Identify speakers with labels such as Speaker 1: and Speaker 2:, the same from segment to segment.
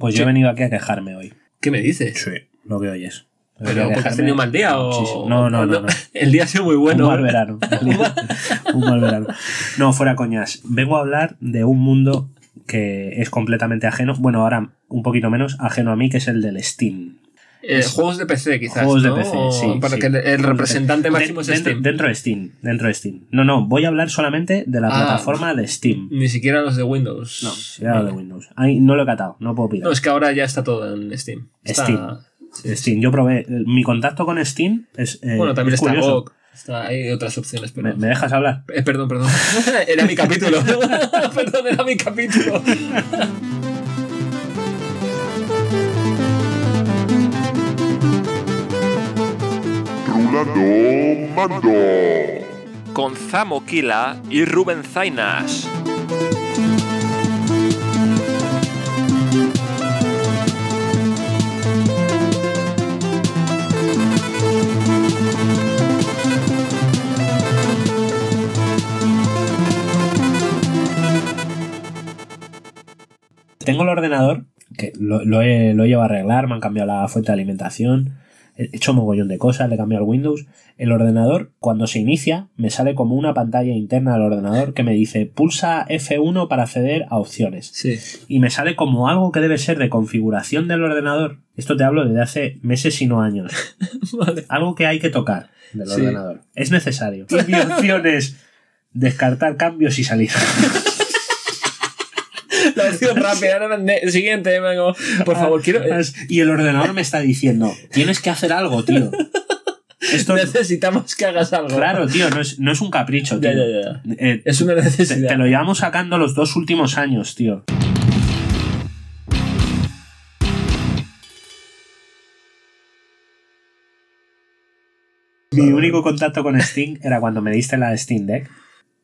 Speaker 1: Pues yo he venido aquí a quejarme hoy.
Speaker 2: ¿Qué me dices?
Speaker 1: Sí, lo que oyes.
Speaker 2: ¿Pero porque has tenido un mal día o...?
Speaker 1: No, no, no, no.
Speaker 2: El día ha sido muy bueno.
Speaker 1: un mal verano. un mal verano. No, fuera coñas. Vengo a hablar de un mundo que es completamente ajeno. Bueno, ahora un poquito menos ajeno a mí, que es el del Steam.
Speaker 2: Eh, juegos de PC, quizás.
Speaker 1: Juegos de
Speaker 2: ¿no?
Speaker 1: PC,
Speaker 2: O
Speaker 1: sí.
Speaker 2: Para
Speaker 1: sí.
Speaker 2: que el, representante máximo es Steam.
Speaker 1: Dentro de Steam. Dentro de Steam. No, no, voy a hablar solamente de la
Speaker 2: Ah.
Speaker 1: plataforma de Steam.
Speaker 2: Ni siquiera los de Windows.
Speaker 1: No, ya lo de Windows. Ay, no lo he catado, no puedo pillar.
Speaker 2: No, es que ahora ya está todo en Steam. Está-
Speaker 1: Steam.
Speaker 2: sí.
Speaker 1: Steam, yo probé. Mi contacto con Steam es. eh,
Speaker 2: Bueno, también
Speaker 1: es
Speaker 2: está. GOG. Está, hay otras opciones, pero...
Speaker 1: ¿Me, me dejas hablar?
Speaker 2: Eh, perdón, perdón. era mi capítulo. perdón, era mi capítulo.
Speaker 3: Mando.
Speaker 4: con Zamo Kila y Rubén Zainas.
Speaker 1: Tengo el ordenador, que lo, lo he, lo he llevado a arreglar, me han cambiado la fuente de alimentación, he hecho mogollón de cosas, le he cambiado el Windows. El ordenador, cuando se inicia, me sale como una pantalla interna del ordenador que me dice pulsa F1 para acceder a opciones.
Speaker 2: Sí.
Speaker 1: Y me sale como algo que debe ser de configuración del ordenador. Esto te hablo desde hace meses y no años.
Speaker 2: Vale.
Speaker 1: Algo que hay que tocar del
Speaker 2: Sí.
Speaker 1: ordenador. Es necesario. Y mi opción es descartar cambios y salir.
Speaker 2: Rápida. Siguiente. Por favor, quiero...
Speaker 1: Y el ordenador me está diciendo, tienes que hacer algo, tío. Esto
Speaker 2: Necesitamos que hagas algo.
Speaker 1: Claro, tío, no es, no es un capricho, tío.
Speaker 2: Ya, ya, ya.
Speaker 1: Eh,
Speaker 2: Es una
Speaker 1: te,
Speaker 2: necesidad.
Speaker 1: te lo llevamos sacando los dos últimos años, tío. Mi único contacto con Steam era cuando me diste la Steam Deck.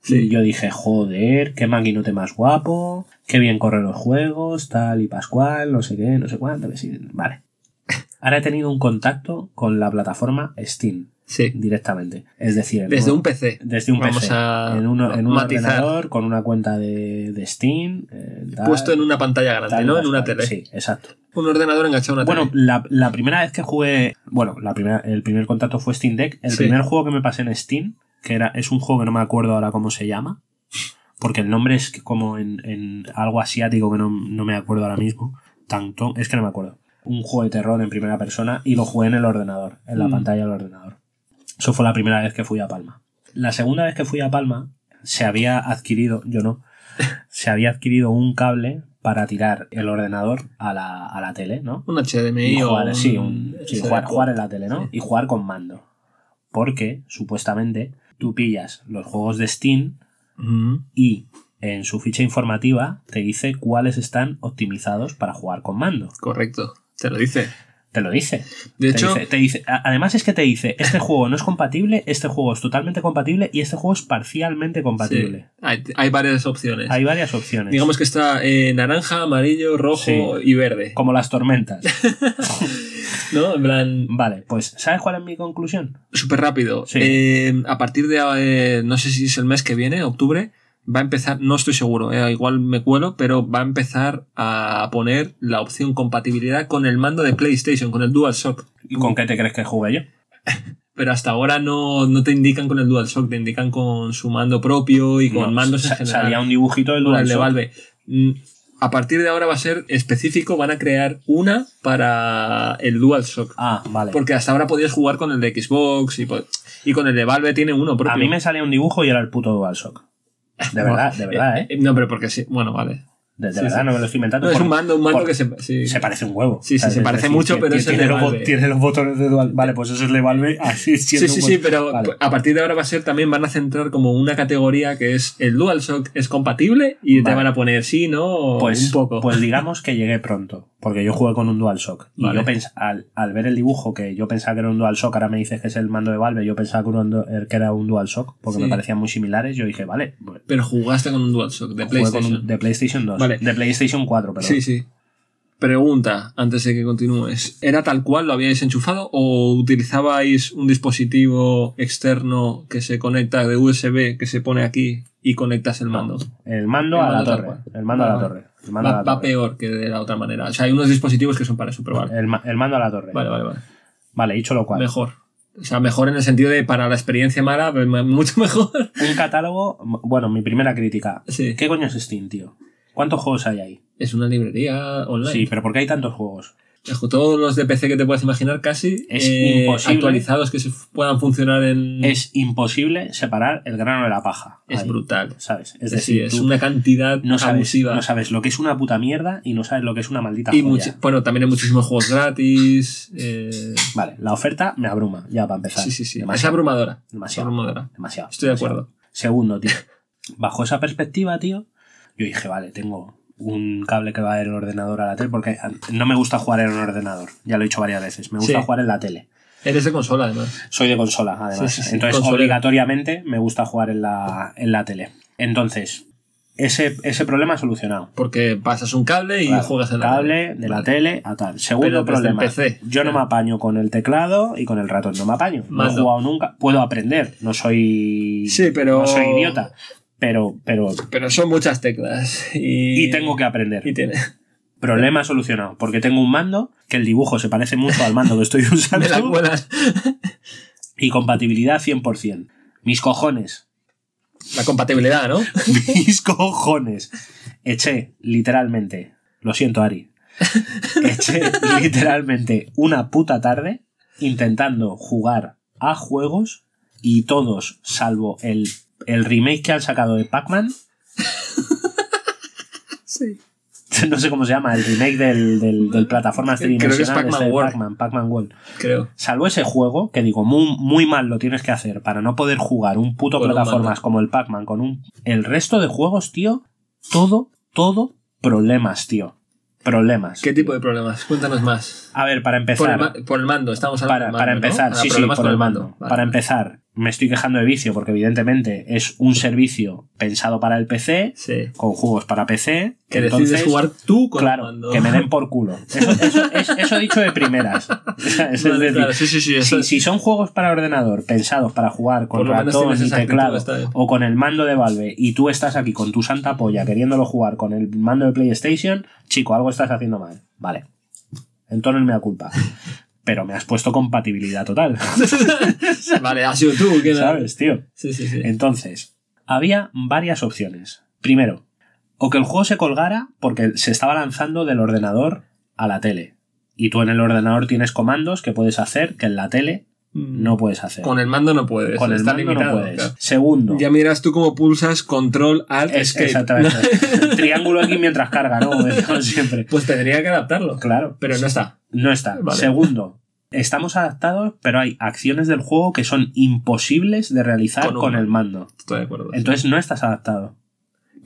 Speaker 1: Y yo dije, joder, qué maquinote más guapo, qué bien corren los juegos, tal y pascual, no sé qué, no sé cuánto. que sí. Vale. Ahora he tenido un contacto con la plataforma Steam
Speaker 2: Sí.
Speaker 1: directamente. Es decir,
Speaker 2: Desde
Speaker 1: un-
Speaker 2: un PC.
Speaker 1: desde un
Speaker 2: Vamos
Speaker 1: PC.
Speaker 2: a
Speaker 1: en, uno- en un
Speaker 2: matizar.
Speaker 1: ordenador con una cuenta de, de Steam. eh, tal,
Speaker 2: Puesto en una pantalla grande,
Speaker 1: tal
Speaker 2: ¿no? En una tele.
Speaker 1: Sí, exacto.
Speaker 2: Un ordenador enganchado a una
Speaker 1: Bueno,
Speaker 2: tele.
Speaker 1: la, la primera vez que jugué. Bueno, la primera, el primer contacto fue Steam Deck. El
Speaker 2: Sí.
Speaker 1: primer juego que me pasé en Steam, que era, es un juego que no me acuerdo ahora cómo se llama. Porque el nombre es como en, en algo asiático que no, no me acuerdo ahora mismo. Tanto, es que no me acuerdo. Un juego de terror en primera persona y lo jugué en el ordenador, en la
Speaker 2: Mm.
Speaker 1: pantalla del ordenador. Eso fue la primera vez que fui a Palma. La segunda vez que fui a Palma, se había adquirido, yo no, se había adquirido un cable para tirar el ordenador a la, a la tele, ¿no?
Speaker 2: Un HDMI
Speaker 1: Y
Speaker 2: o
Speaker 1: jugar,
Speaker 2: un-
Speaker 1: sí, un- sí, jugar, jugar en la tele, ¿no?
Speaker 2: Sí.
Speaker 1: Y jugar con mando. Porque, supuestamente, tú pillas los juegos de Steam y en su ficha informativa te dice cuáles están optimizados para jugar con mando.
Speaker 2: Correcto. Te lo dice.
Speaker 1: Te lo dice.
Speaker 2: De
Speaker 1: Te
Speaker 2: hecho,
Speaker 1: dice- te dice- además es que te dice, este juego no es compatible, este juego es totalmente compatible y este juego es parcialmente compatible.
Speaker 2: sí, hay, hay varias opciones.
Speaker 1: Hay varias opciones.
Speaker 2: Digamos que está eh, naranja, amarillo, rojo
Speaker 1: Sí.
Speaker 2: y verde.
Speaker 1: como las tormentas.
Speaker 2: ¿No? En plan,
Speaker 1: vale, pues ¿sabes cuál es mi conclusión?
Speaker 2: súper rápido.
Speaker 1: Sí.
Speaker 2: Eh, a partir de, eh, no sé si es el mes que viene, octubre, va a empezar, no estoy seguro, eh, igual me cuelo, pero va a empezar a poner la opción compatibilidad con el mando de PlayStation, con el DualShock.
Speaker 1: ¿Y con qué te crees que jugué yo?
Speaker 2: Pero hasta ahora no, no te indican con el DualShock, te indican con su mando propio y con
Speaker 1: No,
Speaker 2: mandos en general.
Speaker 1: Salía un dibujito del
Speaker 2: el de
Speaker 1: DualShock.
Speaker 2: Valve. A partir de ahora va a ser específico, van a crear una para el DualShock.
Speaker 1: Ah, vale.
Speaker 2: Porque hasta ahora podías jugar con el de Xbox y, con el de Valve tiene uno propio.
Speaker 1: A mí me salía un dibujo y era el puto DualShock. De verdad, de verdad, ¿eh?
Speaker 2: No, pero porque sí. Bueno, vale.
Speaker 1: De, de
Speaker 2: sí,
Speaker 1: verdad,
Speaker 2: sí.
Speaker 1: no me lo estoy inventando.
Speaker 2: No, es
Speaker 1: por-
Speaker 2: un mando, un mando
Speaker 1: por-
Speaker 2: que se. sí.
Speaker 1: Se parece un huevo.
Speaker 2: Sí, sí,
Speaker 1: ¿sabes?
Speaker 2: se
Speaker 1: Es
Speaker 2: parece
Speaker 1: decir,
Speaker 2: mucho, pero
Speaker 1: tiene-
Speaker 2: es el
Speaker 1: tiene
Speaker 2: de
Speaker 1: los, tiene los botones de Dual. Vale, pues eso es de Valve. Así
Speaker 2: Sí,
Speaker 1: siendo
Speaker 2: sí, sí,
Speaker 1: bot-
Speaker 2: pero
Speaker 1: Vale.
Speaker 2: a partir de ahora va a ser también van a centrar como una categoría que es el DualShock es compatible y te
Speaker 1: Vale.
Speaker 2: van a poner sí, no, o
Speaker 1: Pues,
Speaker 2: un poco.
Speaker 1: pues digamos que llegué pronto, porque yo jugué con un DualShock. Y
Speaker 2: Vale.
Speaker 1: yo pens al, al ver el dibujo, que yo pensaba que era un DualShock, ahora me dices que es el mando de Valve, yo pensaba que era un, que era un DualShock, porque
Speaker 2: Sí.
Speaker 1: me parecían muy similares. Yo dije, vale, pues,
Speaker 2: Pero jugaste con un DualShock de
Speaker 1: jugué con
Speaker 2: PlayStation.
Speaker 1: un- de PlayStation 2.
Speaker 2: Vale.
Speaker 1: De PlayStation 4, perdón.
Speaker 2: Sí, sí. Pregunta, antes de que continúes. ¿Era tal cual lo habíais enchufado o utilizabais un dispositivo externo que se conecta de USB que se pone aquí y conectas el mando.
Speaker 1: El mando
Speaker 2: El
Speaker 1: a la torre. El mando a la torre. El mando a
Speaker 2: Va,
Speaker 1: la
Speaker 2: va
Speaker 1: torre.
Speaker 2: peor que de la otra manera. O sea, hay unos dispositivos que son para eso, pero vale.
Speaker 1: El, el mando a la torre.
Speaker 2: Vale, vale, vale.
Speaker 1: Vale, dicho lo cual.
Speaker 2: Mejor. O sea, mejor en el sentido de para la experiencia mala, mucho mejor.
Speaker 1: Un catálogo. Bueno, mi primera crítica.
Speaker 2: Sí.
Speaker 1: ¿Qué coño es Steam, tío? ¿Cuántos juegos hay ahí?
Speaker 2: Es una librería online.
Speaker 1: Sí, pero ¿por qué hay tantos juegos?
Speaker 2: Todos los de PC que te puedes imaginar casi
Speaker 1: Es
Speaker 2: eh,
Speaker 1: imposible.
Speaker 2: actualizados que se puedan funcionar en...
Speaker 1: Es imposible separar el grano de la paja.
Speaker 2: Es
Speaker 1: Ahí,
Speaker 2: brutal.
Speaker 1: ¿Sabes? Es
Speaker 2: Sí,
Speaker 1: decir,
Speaker 2: es una cantidad
Speaker 1: no sabes,
Speaker 2: abusiva.
Speaker 1: no sabes lo que es una puta mierda y no sabes lo que es una maldita
Speaker 2: y
Speaker 1: joya.
Speaker 2: bueno, también hay muchísimos juegos gratis. eh,
Speaker 1: Vale, la oferta me abruma, ya para empezar.
Speaker 2: sí, sí, sí. Es
Speaker 1: Demasiado.
Speaker 2: abrumadora.
Speaker 1: Demasiado.
Speaker 2: abrumadora.
Speaker 1: Demasiado.
Speaker 2: Estoy de acuerdo.
Speaker 1: Segundo, tío. Bajo esa perspectiva, tío, yo dije, vale, tengo un cable que va del ordenador a la tele, porque no me gusta jugar en un ordenador, ya lo he dicho varias veces, me gusta
Speaker 2: Sí.
Speaker 1: jugar en la tele.
Speaker 2: Eres de consola, además.
Speaker 1: Soy de consola, además.
Speaker 2: Sí, sí, sí,
Speaker 1: Entonces,
Speaker 2: consolero.
Speaker 1: obligatoriamente me gusta jugar en la, en la tele. Entonces, ese, ese problema solucionado.
Speaker 2: Porque pasas un cable y
Speaker 1: Claro,
Speaker 2: juegas en la
Speaker 1: cable de la tele a tal. Segundo
Speaker 2: el
Speaker 1: problema.
Speaker 2: PC.
Speaker 1: Yo no me apaño con el teclado y con el ratón. No me apaño. No he jugado nunca. Puedo aprender. No soy.
Speaker 2: Sí, pero-
Speaker 1: No soy idiota. Pero, pero.
Speaker 2: Pero son muchas teclas. Y,
Speaker 1: Y tengo que aprender.
Speaker 2: Y tiene...
Speaker 1: Problema solucionado. Porque tengo un mando que el dibujo se parece mucho al mando que estoy usando. Y compatibilidad 100%. Mis cojones.
Speaker 2: La compatibilidad, ¿no?
Speaker 1: Mis cojones. Eché literalmente. Lo siento, Ari. Eché literalmente una puta tarde intentando jugar a juegos y todos, salvo el, el remake que han sacado de Pac-Man,
Speaker 2: Sí.
Speaker 1: no sé cómo se llama, el remake del, del, del plataformas
Speaker 2: Creo que es
Speaker 1: tridimensional
Speaker 2: Pac-Man
Speaker 1: este de
Speaker 2: World.
Speaker 1: Pac-Man, Pac-Man World.
Speaker 2: Creo.
Speaker 1: Salvo ese juego, que digo, muy, muy mal lo tienes que hacer para no poder jugar un puto
Speaker 2: Con
Speaker 1: plataformas como el Pac-Man con un... El resto de juegos, tío, todo, todo problemas, tío. Problemas.
Speaker 2: ¿Qué tipo de problemas? Cuéntanos más.
Speaker 1: A ver, para
Speaker 2: Por
Speaker 1: empezar...
Speaker 2: el, ma- por el mando, estamos hablando
Speaker 1: Para,
Speaker 2: del mando,
Speaker 1: para empezar,
Speaker 2: ¿no? Ah,
Speaker 1: sí, sí, por
Speaker 2: con
Speaker 1: el mando.
Speaker 2: Vale.
Speaker 1: Para empezar, me estoy quejando de vicio porque evidentemente es un servicio pensado para el PC,
Speaker 2: Sí.
Speaker 1: con juegos para PC.
Speaker 2: Que
Speaker 1: entonces,
Speaker 2: decides jugar tú con
Speaker 1: Claro,
Speaker 2: el mando.
Speaker 1: que me den por culo. Eso, eso, es- eso dicho de primeras. Es
Speaker 2: Vale,
Speaker 1: decir,
Speaker 2: claro, sí, sí, sí. eso
Speaker 1: si, si son juegos para ordenador pensados para jugar con ratón y teclado o con el mando de Valve y tú estás aquí con tu santa polla queriéndolo jugar con el mando de PlayStation, chico, algo estás haciendo mal. Vale. Entonces me da culpa. Pero me has puesto compatibilidad total.
Speaker 2: Vale, has sido tú. que
Speaker 1: ¿Sabes, tío?
Speaker 2: Sí, sí, sí.
Speaker 1: Entonces, había varias opciones. Primero, o que el juego se colgara porque se estaba lanzando del ordenador a la tele. Y tú en el ordenador tienes comandos que puedes hacer que en la tele no puedes hacer.
Speaker 2: Con el mando no puedes.
Speaker 1: Con el
Speaker 2: está
Speaker 1: mando
Speaker 2: limitado.
Speaker 1: no puedes.
Speaker 2: claro.
Speaker 1: Segundo,
Speaker 2: Ya miras tú cómo pulsas control alt
Speaker 1: es
Speaker 2: escape.
Speaker 1: exactamente. Triángulo aquí mientras carga, ¿no? Como siempre.
Speaker 2: Pues tendría que adaptarlo.
Speaker 1: Claro,
Speaker 2: Pero no está.
Speaker 1: no está.
Speaker 2: Vale.
Speaker 1: Segundo, estamos adaptados, pero hay acciones del juego que son imposibles de realizar
Speaker 2: Con
Speaker 1: el mando.
Speaker 2: Estoy de acuerdo.
Speaker 1: Entonces no estás adaptado.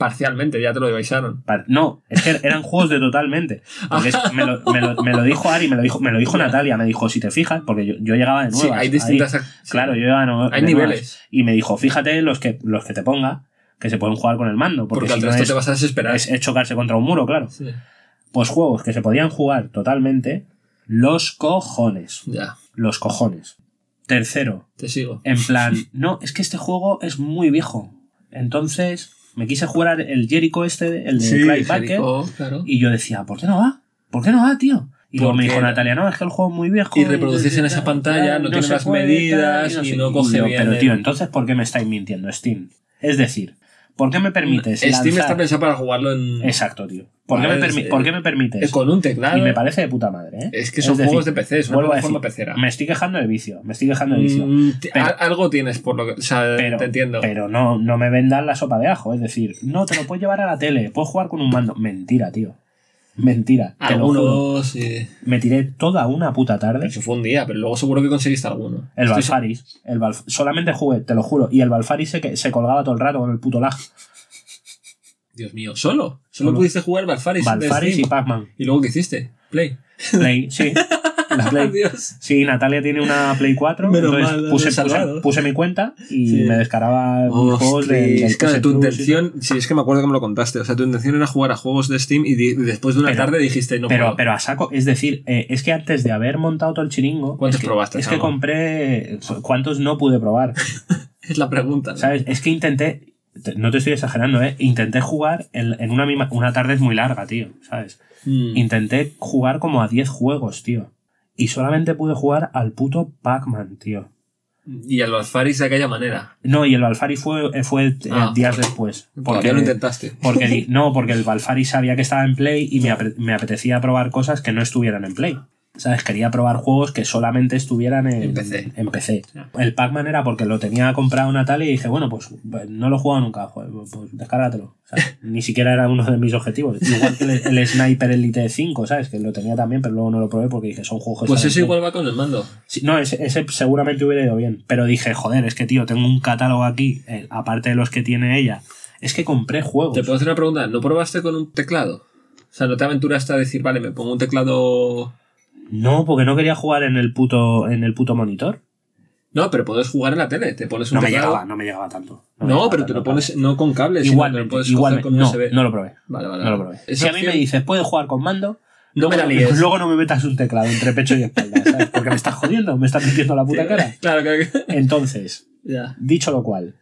Speaker 2: Parcialmente, ya te lo avisaron.
Speaker 1: No, es que eran juegos de totalmente. Me, lo, me lo- me lo dijo Ari, me lo dijo, me lo dijo Natalia, me dijo, si te fijas, porque yo, yo llegaba de
Speaker 2: Sí,
Speaker 1: nuevas.
Speaker 2: hay
Speaker 1: ahí.
Speaker 2: distintas. sí.
Speaker 1: Claro, yo llegaba no-
Speaker 2: Hay
Speaker 1: de nuevas.
Speaker 2: niveles.
Speaker 1: Y me dijo, fíjate los que, los que te ponga, que se pueden jugar con el mando. Porque,
Speaker 2: Porque,
Speaker 1: si no
Speaker 2: resto
Speaker 1: es,
Speaker 2: te vas a desesperar.
Speaker 1: es- es chocarse contra un muro, claro.
Speaker 2: Sí.
Speaker 1: Pues juegos que se podían jugar totalmente, los cojones.
Speaker 2: Ya,
Speaker 1: Los cojones. Tercero,
Speaker 2: te sigo.
Speaker 1: en plan, no, es que este juego es muy viejo. Entonces, me quise jugar el Jericho este, el de Clive Barker.
Speaker 2: Jericho, claro.
Speaker 1: Y yo decía, ¿por qué no va? ¿Por qué no va, tío? Y luego me dijo Natalia, no, es que el juego es muy viejo.
Speaker 2: Y reproducirse en esa pantalla no tiene
Speaker 1: se
Speaker 2: las medidas y no
Speaker 1: qué".
Speaker 2: coge
Speaker 1: yo,
Speaker 2: bien
Speaker 1: Pero
Speaker 2: el-
Speaker 1: tío, entonces, ¿por qué me estáis mintiendo, Steam? Es decir, ¿por qué me permites
Speaker 2: Steam
Speaker 1: lanzar-
Speaker 2: está pensado para jugarlo en.
Speaker 1: Exacto, tío. ¿Por, qué
Speaker 2: Vale,
Speaker 1: me permi-. ¿Por qué me permites?
Speaker 2: Con un teclado.
Speaker 1: Y me parece de puta madre, ¿eh?
Speaker 2: Es que son juegos de PC, es una plataforma pecera.
Speaker 1: Me estoy quejando de vicio, me estoy quejando de vicio.
Speaker 2: Mm,
Speaker 1: Pero-
Speaker 2: a- algo tienes por lo que. O sea,
Speaker 1: Pero,
Speaker 2: te entiendo.
Speaker 1: pero no, no me vendan la sopa de ajo. Es decir, no, te lo puedes llevar a la tele, puedes jugar con un mando. Mentira, tío. Mentira.
Speaker 2: Algunos.
Speaker 1: Me tiré toda una puta tarde.
Speaker 2: Eso fue un día, pero luego seguro que conseguiste alguno.
Speaker 1: El
Speaker 2: Estoy
Speaker 1: Balfaris. El Balf- solamente jugué, te lo juro. Y el Balfaris se, que- se colgaba todo el rato con el puto lag.
Speaker 2: Dios mío, ¿solo? Solo,
Speaker 1: Solo.
Speaker 2: pudiste jugar Balfaris.
Speaker 1: Balfaris y? Pac-Man.
Speaker 2: ¿Y luego qué hiciste? Play.
Speaker 1: Play, sí. La Play. Sí, Natalia tiene una Play 4.
Speaker 2: Menos
Speaker 1: entonces
Speaker 2: mal,
Speaker 1: puse, puse, puse mi cuenta y
Speaker 2: Sí.
Speaker 1: me descargaba mis juegos
Speaker 2: Hostia,
Speaker 1: del, del
Speaker 2: es que tu intención, sí, es que me acuerdo que me lo contaste. O sea, tu intención era jugar a juegos de Steam y di- después de una
Speaker 1: Pero-
Speaker 2: tarde dijiste no
Speaker 1: pero, pero a saco, es decir, eh, es que antes de haber montado todo el chiringo.
Speaker 2: ¿Cuántos
Speaker 1: es que,
Speaker 2: probaste,
Speaker 1: Es que compré. ¿Cuántos no pude probar?
Speaker 2: Es la pregunta. ¿no?
Speaker 1: ¿Sabes? Es que intenté. te- no te estoy exagerando, ¿eh? Intenté jugar en, en una, misma- una tarde es muy larga, tío, ¿sabes?
Speaker 2: Mm.
Speaker 1: Intenté jugar como a 10 juegos, tío. Y solamente pude jugar al puto Pac-Man, tío.
Speaker 2: Y el Alfaris de aquella manera.
Speaker 1: No, y el Balfari fue, eh, fue eh,
Speaker 2: Ah.
Speaker 1: días después.
Speaker 2: ¿Por qué lo intentaste?
Speaker 1: porque no, porque el Balfari sabía que estaba en Play y me, apre- me apetecía probar cosas que no estuvieran en Play. ¿Sabes? Quería probar juegos que solamente estuvieran en,
Speaker 2: En PC.
Speaker 1: en PC. El Pac-Man era porque lo tenía comprado Natalia y dije, bueno, pues pues, no lo he jugado nunca, joder, pues descárgatelo. ¿sabes? Ni siquiera era uno de mis objetivos. Igual que el, el Sniper Elite 5, ¿sabes? Que lo tenía también, pero luego no lo probé porque dije, son juegos
Speaker 2: Pues eso igual va con el mando.
Speaker 1: Sí, no, ese, ese seguramente hubiera ido bien. Pero dije, joder, es que tío, tengo un catálogo aquí, eh, aparte de los que tiene ella. Es que compré juegos.
Speaker 2: Te puedo hacer una pregunta. ¿No probaste con un teclado? O sea, ¿no te aventuraste a decir, vale, me pongo un teclado...
Speaker 1: No, porque no quería jugar en el puto, en el puto monitor.
Speaker 2: No, pero puedes jugar en la tele. Te pones un
Speaker 1: No me
Speaker 2: teclado...
Speaker 1: llegaba, no me llegaba tanto.
Speaker 2: No,
Speaker 1: llegaba
Speaker 2: pero te lo pones no con cable, sino
Speaker 1: Igual,
Speaker 2: lo puedes con
Speaker 1: no,
Speaker 2: USB.
Speaker 1: no lo probé.
Speaker 2: Vale, vale.
Speaker 1: No lo probé. Si a mí me dices, puedes jugar con mando,
Speaker 2: No me la
Speaker 1: luego,
Speaker 2: líes.
Speaker 1: luego no me metas un teclado entre pecho y espalda, ¿sabes? Porque me estás jodiendo, me estás metiendo la puta cara.
Speaker 2: Claro, claro. que-
Speaker 1: Entonces,
Speaker 2: Ya.
Speaker 1: dicho lo cual,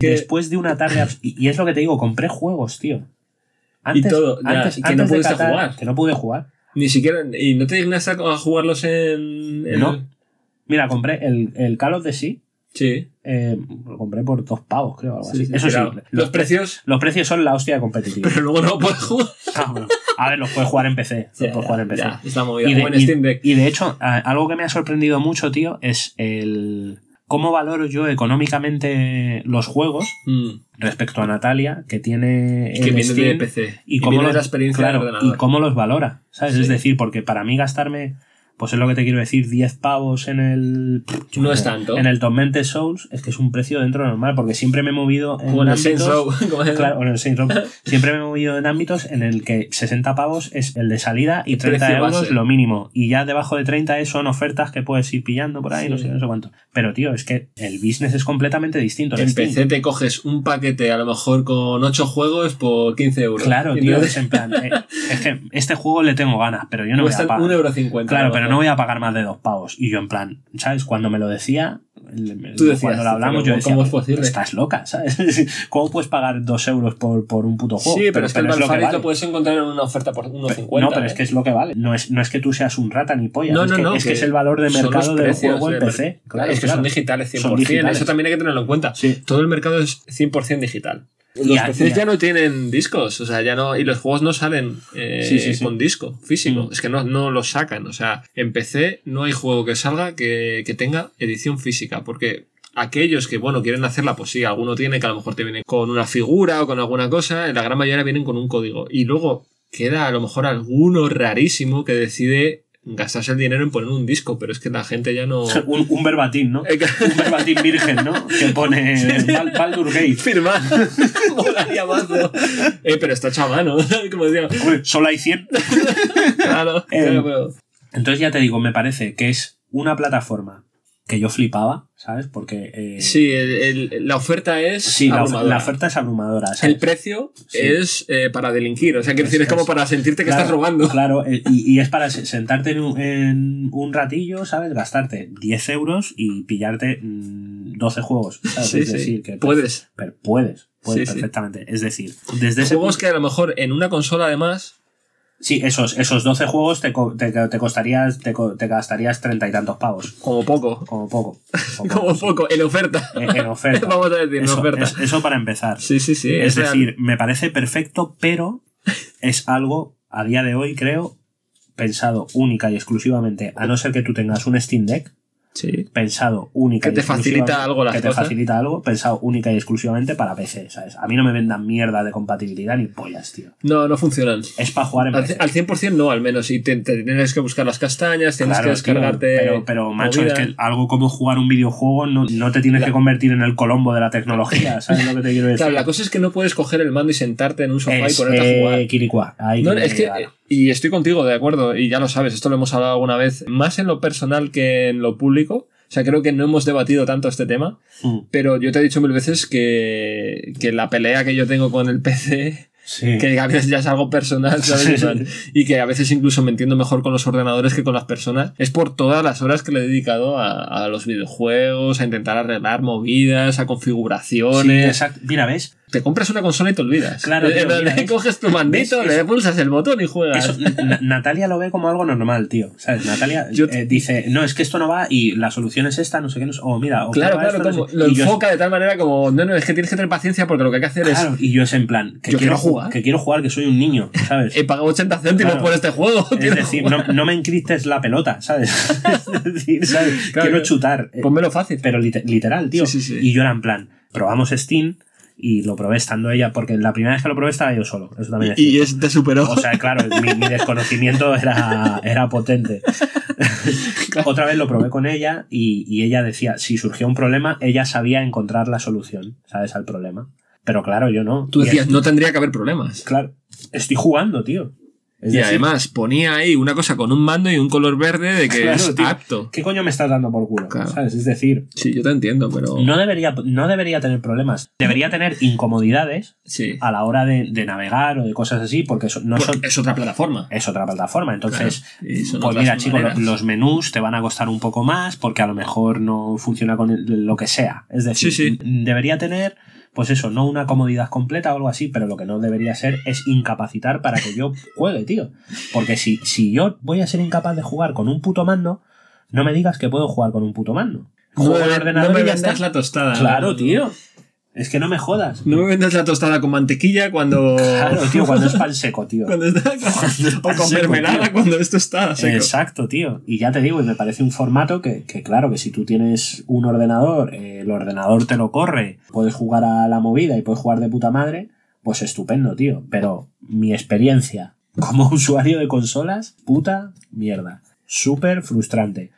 Speaker 2: Que-
Speaker 1: después de una tarde. Y, y es lo que te digo, compré juegos, tío. Antes,
Speaker 2: todo, ya,
Speaker 1: antes,
Speaker 2: que
Speaker 1: antes
Speaker 2: no pudiste
Speaker 1: Qatar,
Speaker 2: jugar.
Speaker 1: Que no pude jugar.
Speaker 2: Ni siquiera... ¿Y no te dignaste a jugarlos en...? en-
Speaker 1: No. Mira, compré el, el Call of the Sea.
Speaker 2: Sí.
Speaker 1: eh, lo compré por dos pavos, creo. Algo
Speaker 2: sí,
Speaker 1: así.
Speaker 2: sí,
Speaker 1: Eso sí,
Speaker 2: claro.
Speaker 1: los,
Speaker 2: Los precios...
Speaker 1: los precios son la hostia de competitivo.
Speaker 2: Pero luego no puedes jugar.
Speaker 1: Ah, bueno. A ver, los puedes jugar en PC. Los puedes jugar en PC.
Speaker 2: ya, es la movida.
Speaker 1: Y de, y-
Speaker 2: Steam Deck.
Speaker 1: y de hecho, algo que me ha sorprendido mucho, tío, es el cómo valoro yo económicamente los juegos
Speaker 2: Mm.
Speaker 1: respecto a Natalia, que tiene
Speaker 2: Que
Speaker 1: el
Speaker 2: viene de
Speaker 1: Steam,
Speaker 2: PC.
Speaker 1: y
Speaker 2: Y
Speaker 1: cómo los,
Speaker 2: la experiencia
Speaker 1: claro, y cómo los valora, ¿sabes?
Speaker 2: Sí.
Speaker 1: Es decir, porque para mí gastarme, pues es lo que te quiero decir, 10 pavos en el...
Speaker 2: No es tanto.
Speaker 1: En el Tormented Souls es que es un precio dentro normal, porque siempre me he movido en
Speaker 2: Como en el Saints
Speaker 1: ámbitos-
Speaker 2: Row.
Speaker 1: Claro, en el Saints Row. Siempre me he movido en ámbitos en el que 60 pavos es el de salida y 30
Speaker 2: Precio
Speaker 1: euros
Speaker 2: base.
Speaker 1: lo mínimo. Y ya debajo de 30 es- son ofertas que puedes ir pillando por ahí,
Speaker 2: Sí.
Speaker 1: no sé, no sé cuánto. Pero, tío, es que el business es completamente distinto.
Speaker 2: En
Speaker 1: Steam.
Speaker 2: PC te coges un paquete a lo mejor con 8 juegos por 15 euros.
Speaker 1: Claro, tío, es en plan. eh, es que este juego le tengo ganas, pero yo no voy a pagar.
Speaker 2: 1,50€.
Speaker 1: Claro,
Speaker 2: lo
Speaker 1: pero no voy a pagar más de dos pavos. Y yo, en plan, ¿sabes? Cuando me lo decía,
Speaker 2: Tú decías,
Speaker 1: cuando lo hablamos,
Speaker 2: pero
Speaker 1: yo decía,
Speaker 2: ¿cómo es posible?
Speaker 1: estás loca, ¿sabes? ¿Cómo puedes pagar dos euros por, por un puto juego?
Speaker 2: Sí, pero, es que el
Speaker 1: lo
Speaker 2: Balfaris
Speaker 1: vale.
Speaker 2: lo puedes encontrar en una oferta por 1,50.
Speaker 1: No, pero
Speaker 2: ¿eh?
Speaker 1: es que es lo que vale. No es, no es que tú seas un rata ni polla.
Speaker 2: No,
Speaker 1: es,
Speaker 2: no,
Speaker 1: que,
Speaker 2: no,
Speaker 1: es que
Speaker 2: que
Speaker 1: es el valor de mercado del juego en
Speaker 2: de-
Speaker 1: PC. Claro,
Speaker 2: es que
Speaker 1: claro.
Speaker 2: son digitales 100%.
Speaker 1: Son digitales.
Speaker 2: Eso también hay que tenerlo en cuenta.
Speaker 1: Sí.
Speaker 2: Todo el mercado es 100% digital. Los PCs ya no tienen discos, o sea, ya no. Y los juegos no salen eh,
Speaker 1: Sí, sí, sí.
Speaker 2: con disco físico.
Speaker 1: Mm.
Speaker 2: Es que no, no los sacan. O sea, en PC no hay juego que salga que, que tenga edición física. Porque aquellos que, bueno, quieren hacerla, pues sí, alguno tiene que a lo mejor te viene con una figura o con alguna cosa. La gran mayoría vienen con un código. Y luego queda a lo mejor alguno rarísimo que decide gastarse el dinero en poner un disco, pero es que la gente ya no.
Speaker 1: Un, un verbatim, ¿no? Un verbatim virgen, ¿no? Que pone Bal- Baldur Gate.
Speaker 2: Firmar. Molaría mazo. Eh, pero está hecho a mano. Como decía.
Speaker 1: Hombre, solo hay 100.
Speaker 2: Claro,
Speaker 1: Eh,
Speaker 2: claro, pero-
Speaker 1: Entonces ya te digo, me parece que es una plataforma que yo flipaba, ¿sabes? Porque... eh,
Speaker 2: Sí, el- el- la oferta es.
Speaker 1: sí, la, oferta es abrumadora. ¿sabes?
Speaker 2: El precio
Speaker 1: Sí.
Speaker 2: es eh, para delinquir. O sea, quiero
Speaker 1: Es-
Speaker 2: decir, es como para sentirte que
Speaker 1: Claro,
Speaker 2: estás robando.
Speaker 1: Claro, eh, y, y es para se- sentarte en un, en un ratillo, ¿sabes? Gastarte 10 euros y pillarte mm, 12 juegos. ¿sabes?
Speaker 2: Sí,
Speaker 1: es
Speaker 2: sí.
Speaker 1: decir, que
Speaker 2: Puedes.
Speaker 1: pero puedes, puedes perfectamente. Es decir, desde ese
Speaker 2: Juegos
Speaker 1: punto-
Speaker 2: que a lo mejor en una consola, además.
Speaker 1: Sí, esos, esos 12 juegos te, te, te costarías, te, te gastarías treinta y tantos pavos.
Speaker 2: Como poco.
Speaker 1: Como poco. Como
Speaker 2: Como
Speaker 1: poco.
Speaker 2: En oferta.
Speaker 1: sí. En, en oferta.
Speaker 2: Vamos a decir, en
Speaker 1: eso,
Speaker 2: oferta.
Speaker 1: es- eso para empezar.
Speaker 2: Sí, sí, sí.
Speaker 1: es decir, me parece perfecto, pero es algo, a día de hoy, creo, pensado única y exclusivamente, a no ser que tú tengas un Steam Deck,
Speaker 2: Sí.
Speaker 1: pensado única
Speaker 2: Que
Speaker 1: y
Speaker 2: te facilita algo las
Speaker 1: que te facilita algo, pensado única y exclusivamente para PC, ¿sabes? A mí no me vendan mierda de compatibilidad ni pollas, tío.
Speaker 2: No, no funcionan.
Speaker 1: Es para jugar en
Speaker 2: Al,
Speaker 1: PC.
Speaker 2: al 100% no, al menos. Y te, te tienes que buscar las castañas, tienes
Speaker 1: Claro,
Speaker 2: que
Speaker 1: tío,
Speaker 2: descargarte.
Speaker 1: pero, pero, macho, es que algo como jugar un videojuego no, no te tienes
Speaker 2: La-
Speaker 1: que convertir en el colombo de la tecnología, ¿sabes lo que te quiero decir?
Speaker 2: Claro, la cosa es que no puedes coger el mando y sentarte en un sofá
Speaker 1: es,
Speaker 2: y ponerte a jugar.
Speaker 1: eh, Kirikua, ahí
Speaker 2: No,
Speaker 1: tiene
Speaker 2: es que,
Speaker 1: llegar.
Speaker 2: y estoy contigo, de acuerdo, y ya lo sabes, esto lo hemos hablado alguna vez, más en lo personal que en lo público. O sea, creo que no hemos debatido tanto este tema,
Speaker 1: Mm,
Speaker 2: pero yo te he dicho mil veces que, que la pelea que yo tengo con el PC,
Speaker 1: sí.
Speaker 2: que a veces ya es algo personal, ¿sabes? Y que a veces incluso me entiendo mejor con los ordenadores que con las personas, es por todas las horas que le he dedicado a, a los videojuegos, a intentar arreglar movidas, a
Speaker 1: Sí,
Speaker 2: configuraciones.
Speaker 1: exacto. Mira, ¿ves?
Speaker 2: Te compras una consola y te olvidas.
Speaker 1: Claro,
Speaker 2: Eh,
Speaker 1: tío,
Speaker 2: coges tu mandito, le pulsas el botón y juegas.
Speaker 1: Eso, Natalia lo ve como algo normal, tío. ¿Sabes? Natalia
Speaker 2: Yo-
Speaker 1: eh, dice, no, es que esto no va y la solución es esta, no sé qué, no sé- o mira, o
Speaker 2: Claro, claro,
Speaker 1: esto, no
Speaker 2: como
Speaker 1: sé-
Speaker 2: lo
Speaker 1: yo-
Speaker 2: enfoca de tal manera como, no, no, es que tienes que tener paciencia porque lo que hay que hacer es,
Speaker 1: Claro, y yo es en plan, que
Speaker 2: Yo
Speaker 1: quiero
Speaker 2: quiero jugar.
Speaker 1: Que quiero jugar, que soy un niño, ¿sabes?
Speaker 2: he pagado 80 céntimos
Speaker 1: Claro.
Speaker 2: por este juego.
Speaker 1: es decir, no, no me encriptes la pelota, ¿sabes? es decir, ¿sabes?
Speaker 2: Claro,
Speaker 1: quiero chutar.
Speaker 2: Pónmelo fácil.
Speaker 1: pero lite- literal, tío.
Speaker 2: Sí, sí, sí.
Speaker 1: Y yo era en plan, probamos Steam y lo probé estando ella, porque la primera vez que lo probé estaba yo solo. Eso también es
Speaker 2: y es, te superó.
Speaker 1: O sea, claro, mi, mi desconocimiento era, era potente. Otra vez lo probé con ella y, y ella decía, si surgió un problema, ella sabía encontrar la solución, ¿sabes? Al problema. Pero claro, yo no.
Speaker 2: Tú decías,
Speaker 1: es-
Speaker 2: no tendría que haber problemas.
Speaker 1: Claro, estoy jugando, tío. Es
Speaker 2: y
Speaker 1: decir,
Speaker 2: además ponía ahí una cosa con un mando y un color verde de que
Speaker 1: Claro,
Speaker 2: es
Speaker 1: tío.
Speaker 2: apto.
Speaker 1: ¿qué coño me estás dando por culo?
Speaker 2: Claro.
Speaker 1: ¿Sabes? Es decir,
Speaker 2: Sí, yo te entiendo, pero.
Speaker 1: no debería, no debería tener problemas. Debería tener incomodidades
Speaker 2: Sí.
Speaker 1: a la hora de, de navegar o de cosas así, porque eso- no
Speaker 2: Porque
Speaker 1: son,
Speaker 2: es otra plataforma.
Speaker 1: es otra plataforma. Entonces,
Speaker 2: Claro,
Speaker 1: pues mira, chicos, los menús te van a costar un poco más porque a lo mejor no funciona con el- lo que sea. Es decir,
Speaker 2: Sí, sí.
Speaker 1: debería tener, pues eso, no una comodidad completa o algo así, pero lo que no debería ser es incapacitar para que yo juegue, tío. Porque si, si yo voy a ser incapaz de jugar con un puto mando, no me digas que puedo jugar con un puto mando.
Speaker 2: No
Speaker 1: Juego
Speaker 2: me,
Speaker 1: en
Speaker 2: no
Speaker 1: ordenador
Speaker 2: me
Speaker 1: y ya
Speaker 2: la tostada.
Speaker 1: Claro,
Speaker 2: No,
Speaker 1: tío. Es que no me jodas.
Speaker 2: No me vendas la tostada con mantequilla cuando.
Speaker 1: Claro, tío, cuando es pan seco, tío.
Speaker 2: cuando está.
Speaker 1: es
Speaker 2: o con
Speaker 1: seco,
Speaker 2: mermelada
Speaker 1: tío.
Speaker 2: cuando esto está seco.
Speaker 1: Exacto, tío. Y ya te digo, y me parece un formato que, que, claro, que si tú tienes un ordenador, eh, el ordenador te lo corre, puedes jugar a la movida y puedes jugar de puta madre, pues estupendo, tío. Pero mi experiencia como usuario de consolas, puta mierda. Súper frustrante.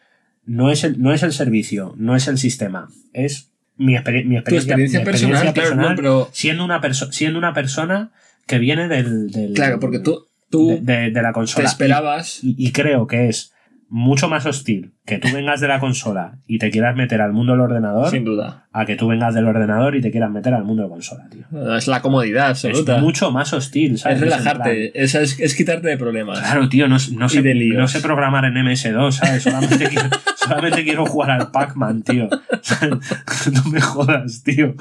Speaker 1: No es, el, no es el servicio, no es el sistema, es mi, exper- mi experiencia,
Speaker 2: experiencia
Speaker 1: mi
Speaker 2: personal, claro, no, pero.
Speaker 1: siendo, una siendo una persona que viene del, del-
Speaker 2: Claro, porque tú, tú
Speaker 1: de, de- de la
Speaker 2: te
Speaker 1: consola.
Speaker 2: esperabas.
Speaker 1: Y, y creo que es mucho más hostil que tú vengas de la consola y te quieras meter al mundo del ordenador
Speaker 2: Sin duda.
Speaker 1: a que tú vengas del ordenador y te quieras meter al mundo de consola, tío.
Speaker 2: Es la comodidad absoluta.
Speaker 1: Es mucho más hostil, ¿sabes?
Speaker 2: Es relajarte, es, es, es quitarte de problemas.
Speaker 1: Claro, tío, no, no, sé, no sé programar en MS2, ¿sabes? Solamente quiero, solamente quiero jugar al Pac-Man, tío. No me jodas, tío.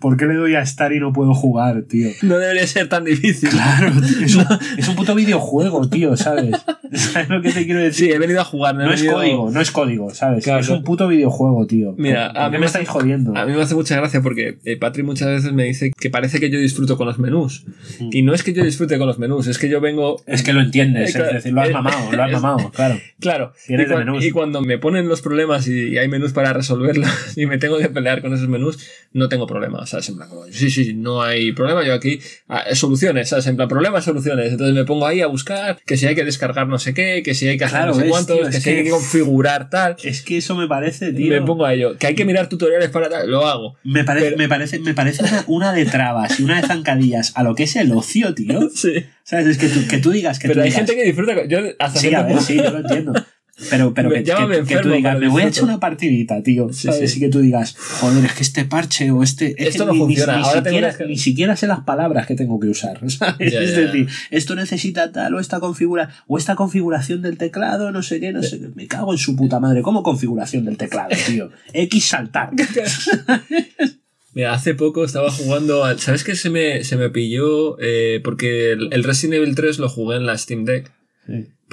Speaker 1: ¿Por qué le doy a estar y no puedo jugar, tío?
Speaker 2: No debería ser tan difícil.
Speaker 1: Claro, tío, es, un, es un puto videojuego, tío, ¿sabes? ¿Sabes lo que te quiero decir?
Speaker 2: Sí, he venido a jugar.
Speaker 1: No
Speaker 2: he
Speaker 1: es
Speaker 2: venido-
Speaker 1: no es código, ¿sabes?
Speaker 2: Claro,
Speaker 1: es un puto videojuego, tío.
Speaker 2: Mira,
Speaker 1: ¿Por,
Speaker 2: a
Speaker 1: por
Speaker 2: mí
Speaker 1: qué
Speaker 2: me
Speaker 1: estáis jodiendo?
Speaker 2: A mí me hace mucha gracia porque eh, Patri muchas veces me dice que parece que yo disfruto con los menús.
Speaker 1: Mm.
Speaker 2: Y no es que yo disfrute con los menús, es que yo vengo.
Speaker 1: Es que lo entiendes,
Speaker 2: Eh, claro,
Speaker 1: es decir, lo has
Speaker 2: eh,
Speaker 1: mamado, lo has mamado, claro.
Speaker 2: Claro, y, cuan-
Speaker 1: menús.
Speaker 2: y cuando me ponen los problemas y hay menús para resolverlos y me tengo que pelear con esos menús, no tengo problema. ¿Sabes? En plan, como, sí, sí, no hay problema. Yo aquí, ah, soluciones, ¿sabes? En plan, problemas, soluciones. Entonces me pongo ahí a buscar que si hay que descargar no sé qué, que si hay que hacer
Speaker 1: Claro,
Speaker 2: no sé cuántos, que
Speaker 1: es
Speaker 2: si hay
Speaker 1: que-
Speaker 2: que configurar tal.
Speaker 1: Es que eso me parece, tío.
Speaker 2: Me pongo a ello. Que hay que mirar tutoriales para tal, lo hago.
Speaker 1: Me parece,
Speaker 2: Pero-
Speaker 1: me parece, me parece una, una de trabas y una de zancadillas a lo que es el ocio, tío.
Speaker 2: Sí.
Speaker 1: ¿Sabes? Es que tú, que tú digas que
Speaker 2: Pero
Speaker 1: tú
Speaker 2: hay
Speaker 1: digas,
Speaker 2: gente que disfruta. Yo hasta
Speaker 1: Sí, a ver, sí, yo lo entiendo. Pero, pero que, que- que tú digas, me voy a echar una partidita, tío.
Speaker 2: Sí,
Speaker 1: ¿sabes?
Speaker 2: sí.
Speaker 1: Y que tú digas, joder, es que este parche o este. es
Speaker 2: Esto no
Speaker 1: ni-
Speaker 2: funciona,
Speaker 1: Ni,
Speaker 2: ahora
Speaker 1: siquiera,
Speaker 2: que-
Speaker 1: ni siquiera sé las palabras que tengo que usar. ¿sabes?
Speaker 2: Ya,
Speaker 1: es
Speaker 2: ya, ya.
Speaker 1: decir, esto necesita tal o esta configura o esta configuración del teclado, no sé qué, no sé qué. Me cago en su puta madre. ¿Cómo configuración del teclado, tío? X saltar.
Speaker 2: Mira, hace poco estaba jugando. al- ¿Sabes qué se me, se me pilló? Eh, porque el, el Resident Evil 3 lo jugué en la Steam Deck.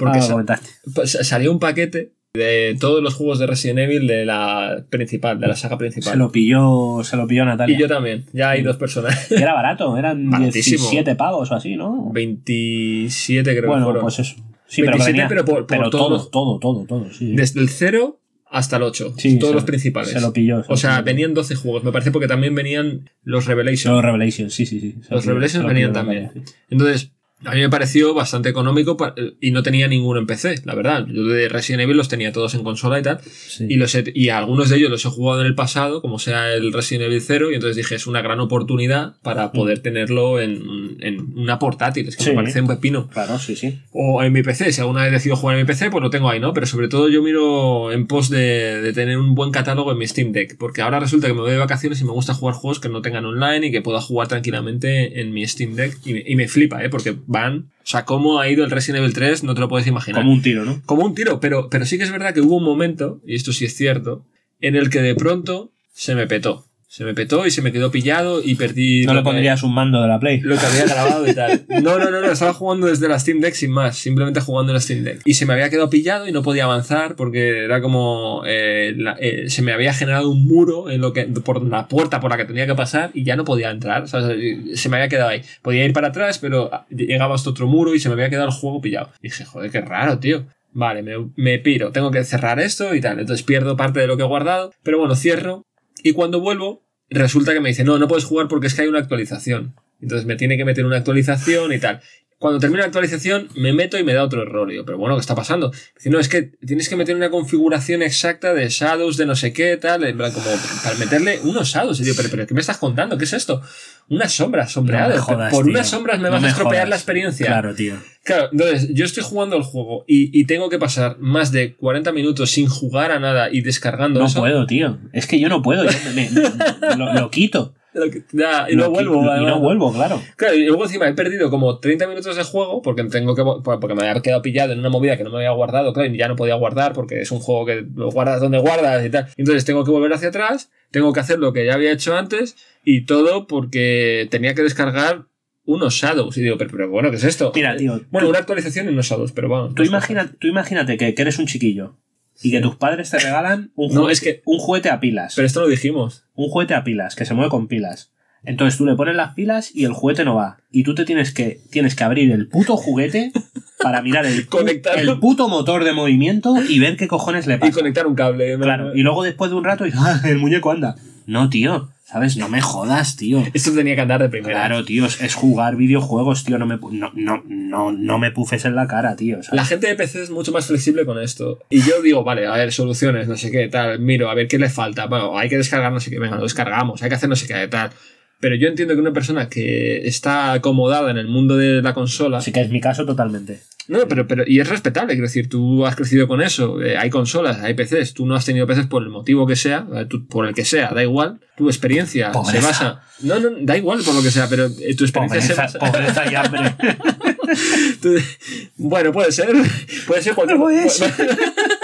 Speaker 2: Porque
Speaker 1: Ah,
Speaker 2: salió un paquete de todos los juegos de Resident Evil de la principal, de la saga principal.
Speaker 1: Se lo pilló, se lo pilló Natalia.
Speaker 2: y yo también. Ya hay dos personas.
Speaker 1: Y era barato, eran
Speaker 2: Baratísimo.
Speaker 1: 17 pavos o así, ¿no?
Speaker 2: 27 creo que
Speaker 1: bueno,
Speaker 2: fueron.
Speaker 1: pues eso. Sí, pero,
Speaker 2: 27,
Speaker 1: venía-
Speaker 2: pero por- por
Speaker 1: pero
Speaker 2: todos
Speaker 1: todo, todo, todo, todo, sí.
Speaker 2: Desde el 0 hasta el 8.
Speaker 1: Sí,
Speaker 2: todos
Speaker 1: se-
Speaker 2: los principales.
Speaker 1: Se lo pilló. se
Speaker 2: o sea,
Speaker 1: pilló.
Speaker 2: venían 12 juegos, me parece, porque también venían los Revelations.
Speaker 1: Los Revelations, sí, sí, sí.
Speaker 2: Los Revelations venían también.
Speaker 1: Natalia, sí.
Speaker 2: Entonces, a mí me pareció bastante económico y no tenía ninguno en PC, la verdad. Yo de Resident Evil los tenía todos en consola y tal.
Speaker 1: Sí.
Speaker 2: Y, los he- y algunos de ellos los he jugado en el pasado, como sea el Resident Evil 0, y entonces dije, es una gran oportunidad para poder tenerlo en, en una portátil. Es que
Speaker 1: Mm. Sí.
Speaker 2: me parece un pepino.
Speaker 1: Claro, sí, sí.
Speaker 2: O en mi PC, si alguna vez decido jugar en mi PC, pues lo tengo ahí, ¿no? Pero sobre todo yo miro en pos de, de tener un buen catálogo en mi Steam Deck, porque ahora resulta que me voy de vacaciones y me gusta jugar juegos que no tengan online y que pueda jugar tranquilamente en mi Steam Deck. Y me flipa, ¿eh? Porque van... O sea, cómo ha ido el Resident Evil 3, no te lo puedes imaginar.
Speaker 1: Como un tiro, ¿no?
Speaker 2: Como un tiro, pero, pero sí que es verdad que hubo un momento, y esto sí es cierto, en el que de pronto se me petó. Se me petó y se me quedó pillado y perdí.
Speaker 1: ¿No
Speaker 2: lo
Speaker 1: le pondrías un mando de la Play?
Speaker 2: lo que había grabado y tal. No, no, no, no, estaba jugando desde la Steam Deck sin más, simplemente jugando en la Steam Deck. Y se me había quedado pillado y no podía avanzar porque era como. eh, la- eh, se me había generado un muro en lo que, por la puerta por la que tenía que pasar y ya no podía entrar. o sea, se me había quedado ahí. Podía ir para atrás, pero llegaba hasta otro muro y se me había quedado el juego pillado. Y dije, joder, qué raro, tío. Vale, me, me piro, tengo que cerrar esto y tal. Entonces pierdo parte de lo que he guardado, pero bueno, cierro. Y cuando vuelvo, resulta que me dice, no, no puedes jugar porque es que hay una actualización. Entonces me tiene que meter una actualización y tal. Cuando termina la actualización, me meto y me da otro error. Yo, pero bueno, ¿qué está pasando? Dice, no, es que tienes que meter una configuración exacta de shadows, de no sé qué, tal, en plan, como para meterle unos shadows. Y digo, pero, pero ¿qué me estás contando? ¿Qué es esto? Unas sombras sombreadas.
Speaker 1: No jodas,
Speaker 2: Por
Speaker 1: tío.
Speaker 2: unas sombras me
Speaker 1: No
Speaker 2: vas a estropear
Speaker 1: jodas.
Speaker 2: la experiencia.
Speaker 1: Claro, tío.
Speaker 2: Claro, entonces yo estoy jugando el juego y, y tengo que pasar más de 40 minutos sin jugar a nada y descargando
Speaker 1: No
Speaker 2: eso.
Speaker 1: puedo, tío. Es que yo no puedo. Yo me- me- lo, lo quito.
Speaker 2: Lo que- ya, y no vuelvo.
Speaker 1: quito, Y
Speaker 2: además.
Speaker 1: no vuelvo, claro.
Speaker 2: Claro, y luego encima he perdido como 30 minutos de juego porque tengo que porque me había quedado pillado en una movida que no me había guardado, claro, y ya no podía guardar porque es un juego que lo guardas donde guardas y tal. Entonces tengo que volver hacia atrás, tengo que hacer lo que ya había hecho antes y todo porque tenía que descargar unos shadows. Y digo, pero, pero bueno, ¿qué es esto?
Speaker 1: Mira, tío,
Speaker 2: Bueno,
Speaker 1: tú-
Speaker 2: una actualización y unos shadows, pero vamos.
Speaker 1: Tú, imagina, tú imagínate que, que eres un chiquillo y que tus padres te regalan un
Speaker 2: No,
Speaker 1: juguete,
Speaker 2: es que-
Speaker 1: un juguete a pilas.
Speaker 2: Pero esto lo dijimos.
Speaker 1: un juguete a pilas, que se mueve con pilas. Entonces tú le pones las pilas y el juguete no va. Y tú te tienes que, tienes que abrir el puto juguete para mirar el,
Speaker 2: Conectarlo.
Speaker 1: el puto motor de movimiento y ver qué cojones le
Speaker 2: Y
Speaker 1: pasa.
Speaker 2: conectar un cable.
Speaker 1: Claro, y luego después de un rato, ¡ah, el muñeco anda. No, tío, ¿sabes? No me jodas, tío.
Speaker 2: Esto tenía que andar de primera.
Speaker 1: Claro, tío, es- jugar videojuegos, tío. No me, no, no, no, no me pufes en la cara, tío. ¿sabes?
Speaker 2: La gente de PC es mucho más flexible con esto. Y yo digo, vale, a ver, soluciones, no sé qué, tal, miro, a ver qué le falta. Bueno, hay que descargar no sé qué, venga, lo descargamos, hay que hacer no sé qué, tal. Pero yo entiendo que una persona que está acomodada en el mundo de la consola.
Speaker 1: Así que es mi caso totalmente.
Speaker 2: No, pero, pero. Y es respetable, quiero decir, tú has crecido con eso. eh, hay consolas, hay PCs. Tú no has tenido PCs por el motivo que sea, eh, tú- por el que sea, da igual. Tu experiencia
Speaker 1: Pobreza.
Speaker 2: se basa. No, no, da igual por lo que sea, pero eh, tu experiencia se basa.
Speaker 1: pobreza y hambre.
Speaker 2: Tú- bueno, puede ser. Puede ser cualquier
Speaker 1: No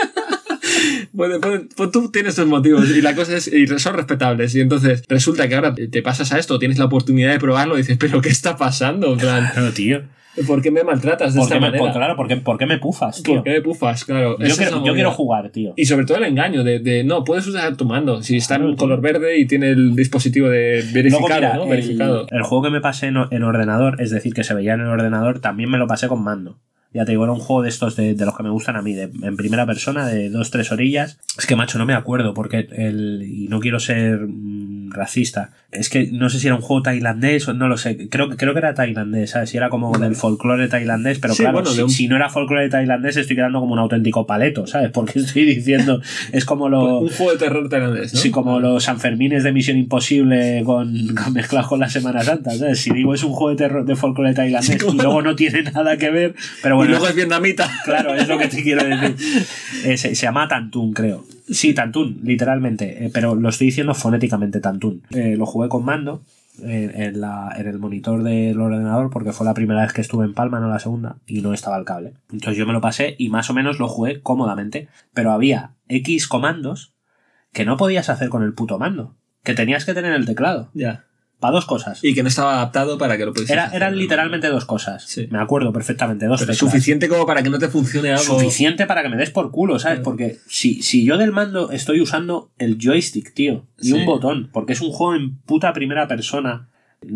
Speaker 2: pues tú tienes tus motivos y la cosa es y son respetables y entonces resulta que ahora te pasas a esto tienes la oportunidad de probarlo y dices pero qué está pasando en plan
Speaker 1: Claro, tío.
Speaker 2: ¿por qué me maltratas de
Speaker 1: ¿Por
Speaker 2: esta
Speaker 1: qué me,
Speaker 2: manera?
Speaker 1: por- claro, ¿por qué, por qué me pufas, tío?
Speaker 2: ¿por qué me pufas? claro
Speaker 1: Yo, quiero, yo quiero jugar, tío.
Speaker 2: y sobre todo el engaño de, de, no puedes usar tu mando si está en
Speaker 1: Claro,
Speaker 2: color verde y tiene el dispositivo de verificado
Speaker 1: Luego, mira,
Speaker 2: ¿no?
Speaker 1: el,
Speaker 2: verificado
Speaker 1: el juego que me pasé en, en ordenador, es decir, que se veía en el ordenador, también me lo pasé con mando. Ya te digo, era un juego de estos de, de los que me gustan a mí, de, en primera persona, de dos, tres orillas. Es que, macho, no me acuerdo, porque el. Y no quiero ser mm, racista. Es que no sé si era un juego tailandés o no lo sé. Creo, creo que era tailandés, ¿sabes? Si era como del folclore tailandés, pero
Speaker 2: Sí,
Speaker 1: claro,
Speaker 2: bueno,
Speaker 1: si,
Speaker 2: un-
Speaker 1: si no era folclore tailandés, estoy quedando como un auténtico paleto, ¿sabes? Porque estoy diciendo. Es como lo.
Speaker 2: un juego de terror tailandés ¿no?
Speaker 1: Sí, como los Sanfermines de Misión Imposible con, con mezclados con la Semana Santa. ¿sabes? Si digo es un juego de terror de folclore tailandés
Speaker 2: Sí, como-
Speaker 1: y luego no tiene nada que ver, pero
Speaker 2: y
Speaker 1: bueno,
Speaker 2: luego es vietnamita
Speaker 1: claro, es lo que te quiero decir. Eh, se, se llama Tantún, creo. Sí, Tantún, literalmente, eh, pero lo estoy diciendo fonéticamente Tantún. Eh, lo jugué con mando. eh, En, la, en el monitor del ordenador porque fue la primera vez que estuve en Palma, no la segunda, y no estaba el cable. Entonces yo me lo pasé y más o menos lo jugué cómodamente, pero había X comandos que no podías hacer con el puto mando, que tenías que tener el teclado,
Speaker 2: ya
Speaker 1: para dos cosas.
Speaker 2: y que no estaba adaptado para que lo pudieses
Speaker 1: Era,
Speaker 2: hacer,
Speaker 1: eran
Speaker 2: ¿no?
Speaker 1: literalmente dos cosas.
Speaker 2: Sí.
Speaker 1: Me acuerdo perfectamente, dos
Speaker 2: Pero suficiente como para que no te funcione algo
Speaker 1: Suficiente para que me des por culo, ¿sabes? Porque si, si yo del mando estoy usando el joystick, tío, y
Speaker 2: Sí.
Speaker 1: un botón, porque es un juego en puta primera persona,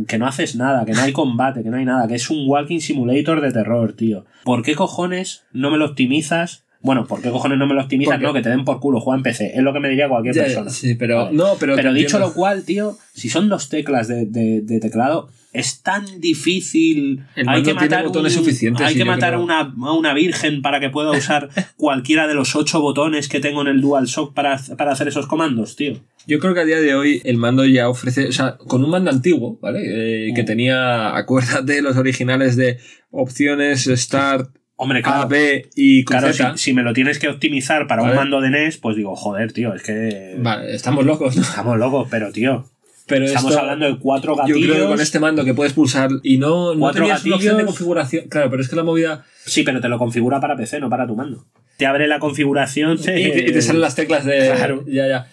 Speaker 1: que no haces nada, que no hay combate, que no hay nada, que es un walking simulator de terror, tío. ¿Por qué cojones no me lo optimizas? Bueno, ¿por qué cojones no me lo optimizas? No, que te den por culo, juega en PC. Es lo que me diría cualquier persona.
Speaker 2: sí, pero
Speaker 1: Vale.
Speaker 2: no, pero,
Speaker 1: Pero dicho
Speaker 2: entiendo.
Speaker 1: lo cual, tío, si son dos teclas de, de- de teclado, es tan difícil.
Speaker 2: El
Speaker 1: hay que matar, un- hay
Speaker 2: sí,
Speaker 1: que matar a una, a una virgen para que pueda usar cualquiera de los ocho botones que tengo en el DualShock para, para hacer esos comandos, tío.
Speaker 2: Yo creo que a día de hoy el mando ya ofrece, o sea, con un mando antiguo, ¿vale? Eh, que
Speaker 1: Mm.
Speaker 2: tenía, acuérdate, los originales de opciones Start,
Speaker 1: Hombre,
Speaker 2: A,
Speaker 1: claro.
Speaker 2: B y
Speaker 1: Claro, si, me lo tienes que optimizar para un mando de NES, pues digo, joder, tío, es que.
Speaker 2: Vale, estamos locos, ¿no?
Speaker 1: Estamos locos, pero tío.
Speaker 2: Pero
Speaker 1: Estamos
Speaker 2: esto-
Speaker 1: hablando de cuatro
Speaker 2: Yo
Speaker 1: gatillos.
Speaker 2: creo que con este mando que puedes pulsar y no, no
Speaker 1: Cuatro
Speaker 2: tenías una opción de
Speaker 1: gatillos.
Speaker 2: configuración. Claro, pero es que la movida.
Speaker 1: Sí, pero te lo configura para PC, no para tu mando. Te abre la configuración.
Speaker 2: Y te, y te salen las teclas de.
Speaker 1: Claro.
Speaker 2: Ya, ya.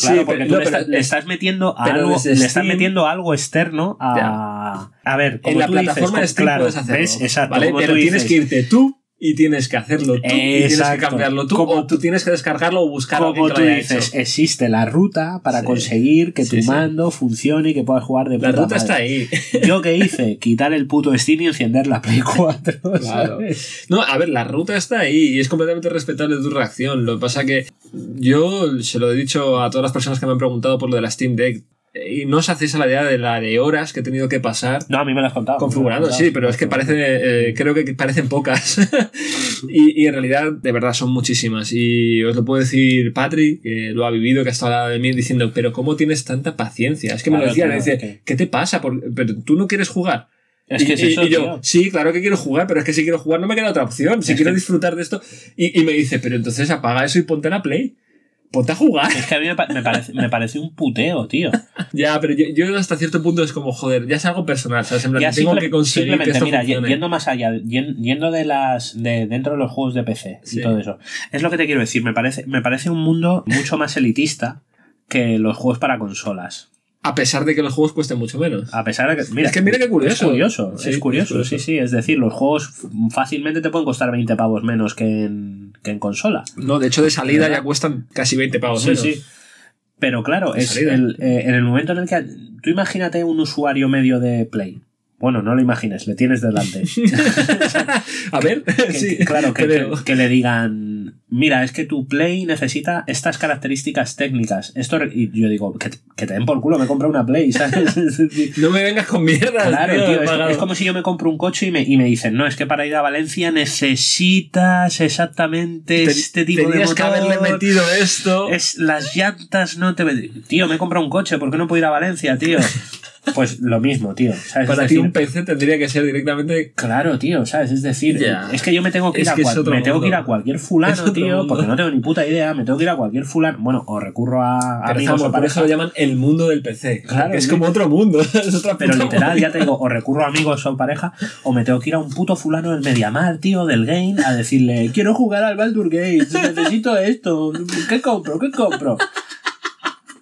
Speaker 1: Claro,
Speaker 2: Sí,
Speaker 1: porque
Speaker 2: pero-
Speaker 1: tú
Speaker 2: no,
Speaker 1: le, estás, le
Speaker 2: es-
Speaker 1: estás metiendo algo, le estás metiendo algo externo a. A ver, como
Speaker 2: en la
Speaker 1: tú dices,
Speaker 2: plataforma
Speaker 1: como-
Speaker 2: Steam
Speaker 1: claro,
Speaker 2: hacerlo.
Speaker 1: ¿ves? Exacto,
Speaker 2: ¿vale?
Speaker 1: como
Speaker 2: Pero
Speaker 1: tú
Speaker 2: tienes
Speaker 1: dices.
Speaker 2: que irte tú y tienes que hacerlo tú y tienes que cambiarlo tú
Speaker 1: Como
Speaker 2: o tú tienes que descargarlo o buscar a alguien
Speaker 1: Como
Speaker 2: que
Speaker 1: tú dices,
Speaker 2: hecho.
Speaker 1: existe la ruta para
Speaker 2: Sí.
Speaker 1: conseguir que
Speaker 2: Sí,
Speaker 1: tu
Speaker 2: sí.
Speaker 1: mando funcione y que puedas jugar de
Speaker 2: La
Speaker 1: puta
Speaker 2: ruta está ahí.
Speaker 1: ¿Yo qué hice? Quitar el puto Steam y encender la Play 4.
Speaker 2: Claro. No, a ver, la ruta está ahí y es completamente respetable tu reacción. Lo que pasa que yo se lo he dicho a todas las personas que me han preguntado por lo de la Steam Deck y no os hacéis a la idea de la de horas que he tenido que pasar
Speaker 1: No, a mí me lo has contado.
Speaker 2: configurando, sí, pero es que parece, eh, creo que parecen pocas. y, y en realidad, de verdad, son muchísimas. Y os lo puedo decir Patrick, que lo ha vivido, que ha estado al lado de mí diciendo, pero ¿cómo tienes tanta paciencia? Es que me lo decía, me dice,
Speaker 1: que-
Speaker 2: ¿qué te pasa? Por- pero tú no quieres jugar.
Speaker 1: Es que
Speaker 2: y,
Speaker 1: es eso,
Speaker 2: y yo,
Speaker 1: tío.
Speaker 2: sí, claro que quiero jugar, pero es que si quiero jugar no me queda otra opción. Si
Speaker 1: Es
Speaker 2: quiero
Speaker 1: que-
Speaker 2: disfrutar de esto. Y, y me dice, pero entonces apaga eso y ponte la play. Ponte a jugar.
Speaker 1: Es que a mí me, pa- me parece, me parece un puteo, tío.
Speaker 2: ya, pero yo, yo hasta cierto punto es como, joder, ya es algo personal, ¿sabes? En plan,
Speaker 1: Ya
Speaker 2: tengo que conseguir que
Speaker 1: simplemente,
Speaker 2: esto
Speaker 1: mira,
Speaker 2: funcione.
Speaker 1: yendo más allá, yen- yendo de las de dentro de los juegos de PC
Speaker 2: Sí.
Speaker 1: y todo eso. Es lo que te quiero decir, me parece, me parece un mundo mucho más elitista que los juegos para consolas.
Speaker 2: A pesar de que los juegos cuesten mucho menos.
Speaker 1: A pesar de que. Mira,
Speaker 2: Es que mira qué curioso.
Speaker 1: Es curioso,
Speaker 2: Sí,
Speaker 1: es curioso,
Speaker 2: es curioso.
Speaker 1: sí, sí. Es decir, los juegos fácilmente te pueden costar 20 pavos menos que en, que en consola.
Speaker 2: No, de hecho, de salida
Speaker 1: ¿Verdad?
Speaker 2: ya cuestan casi 20 pavos
Speaker 1: Sí,
Speaker 2: menos.
Speaker 1: sí. Pero claro,
Speaker 2: De
Speaker 1: es el, eh, en el momento en el que. Tú imagínate un usuario medio de Play. Bueno, no lo imagines, le tienes delante.
Speaker 2: A ver,
Speaker 1: Que-
Speaker 2: sí,
Speaker 1: que- claro, que,
Speaker 2: creo.
Speaker 1: que- que le digan, mira, es que tu Play necesita estas características técnicas. Esto y yo digo, que, que te den por culo, me compra una Play, ¿sabes?
Speaker 2: No me vengas con mierda.
Speaker 1: Claro, tío, es, es como si yo me compro un coche y me, y me dicen, no, es que para ir a Valencia necesitas exactamente este tipo de motor.
Speaker 2: que haberle metido esto.
Speaker 1: Es, las llantas no te... Tío, me he comprado un coche, ¿por qué no puedo ir a Valencia, tío? Pues lo mismo, tío. ¿sabes?
Speaker 2: Para ti un PC tendría que ser directamente...
Speaker 1: Claro, tío, ¿sabes? Es decir, es que yo me tengo que ir,
Speaker 2: Es
Speaker 1: a,
Speaker 2: que
Speaker 1: cual- me tengo que ir a cualquier fulano, tío,
Speaker 2: mundo.
Speaker 1: porque no tengo ni puta idea, me tengo que ir a cualquier fulano. Bueno, o recurro a
Speaker 2: Pero,
Speaker 1: amigos o
Speaker 2: por eso lo llaman el mundo del PC.
Speaker 1: Claro,
Speaker 2: es como otro mundo. es otra
Speaker 1: pero literal, ya te digo, o recurro a amigos o pareja, o me tengo que ir a un puto fulano del Mediamar, tío, del game, a decirle, quiero jugar al Baldur Gates, necesito esto, ¿qué compro? ¿Qué compro?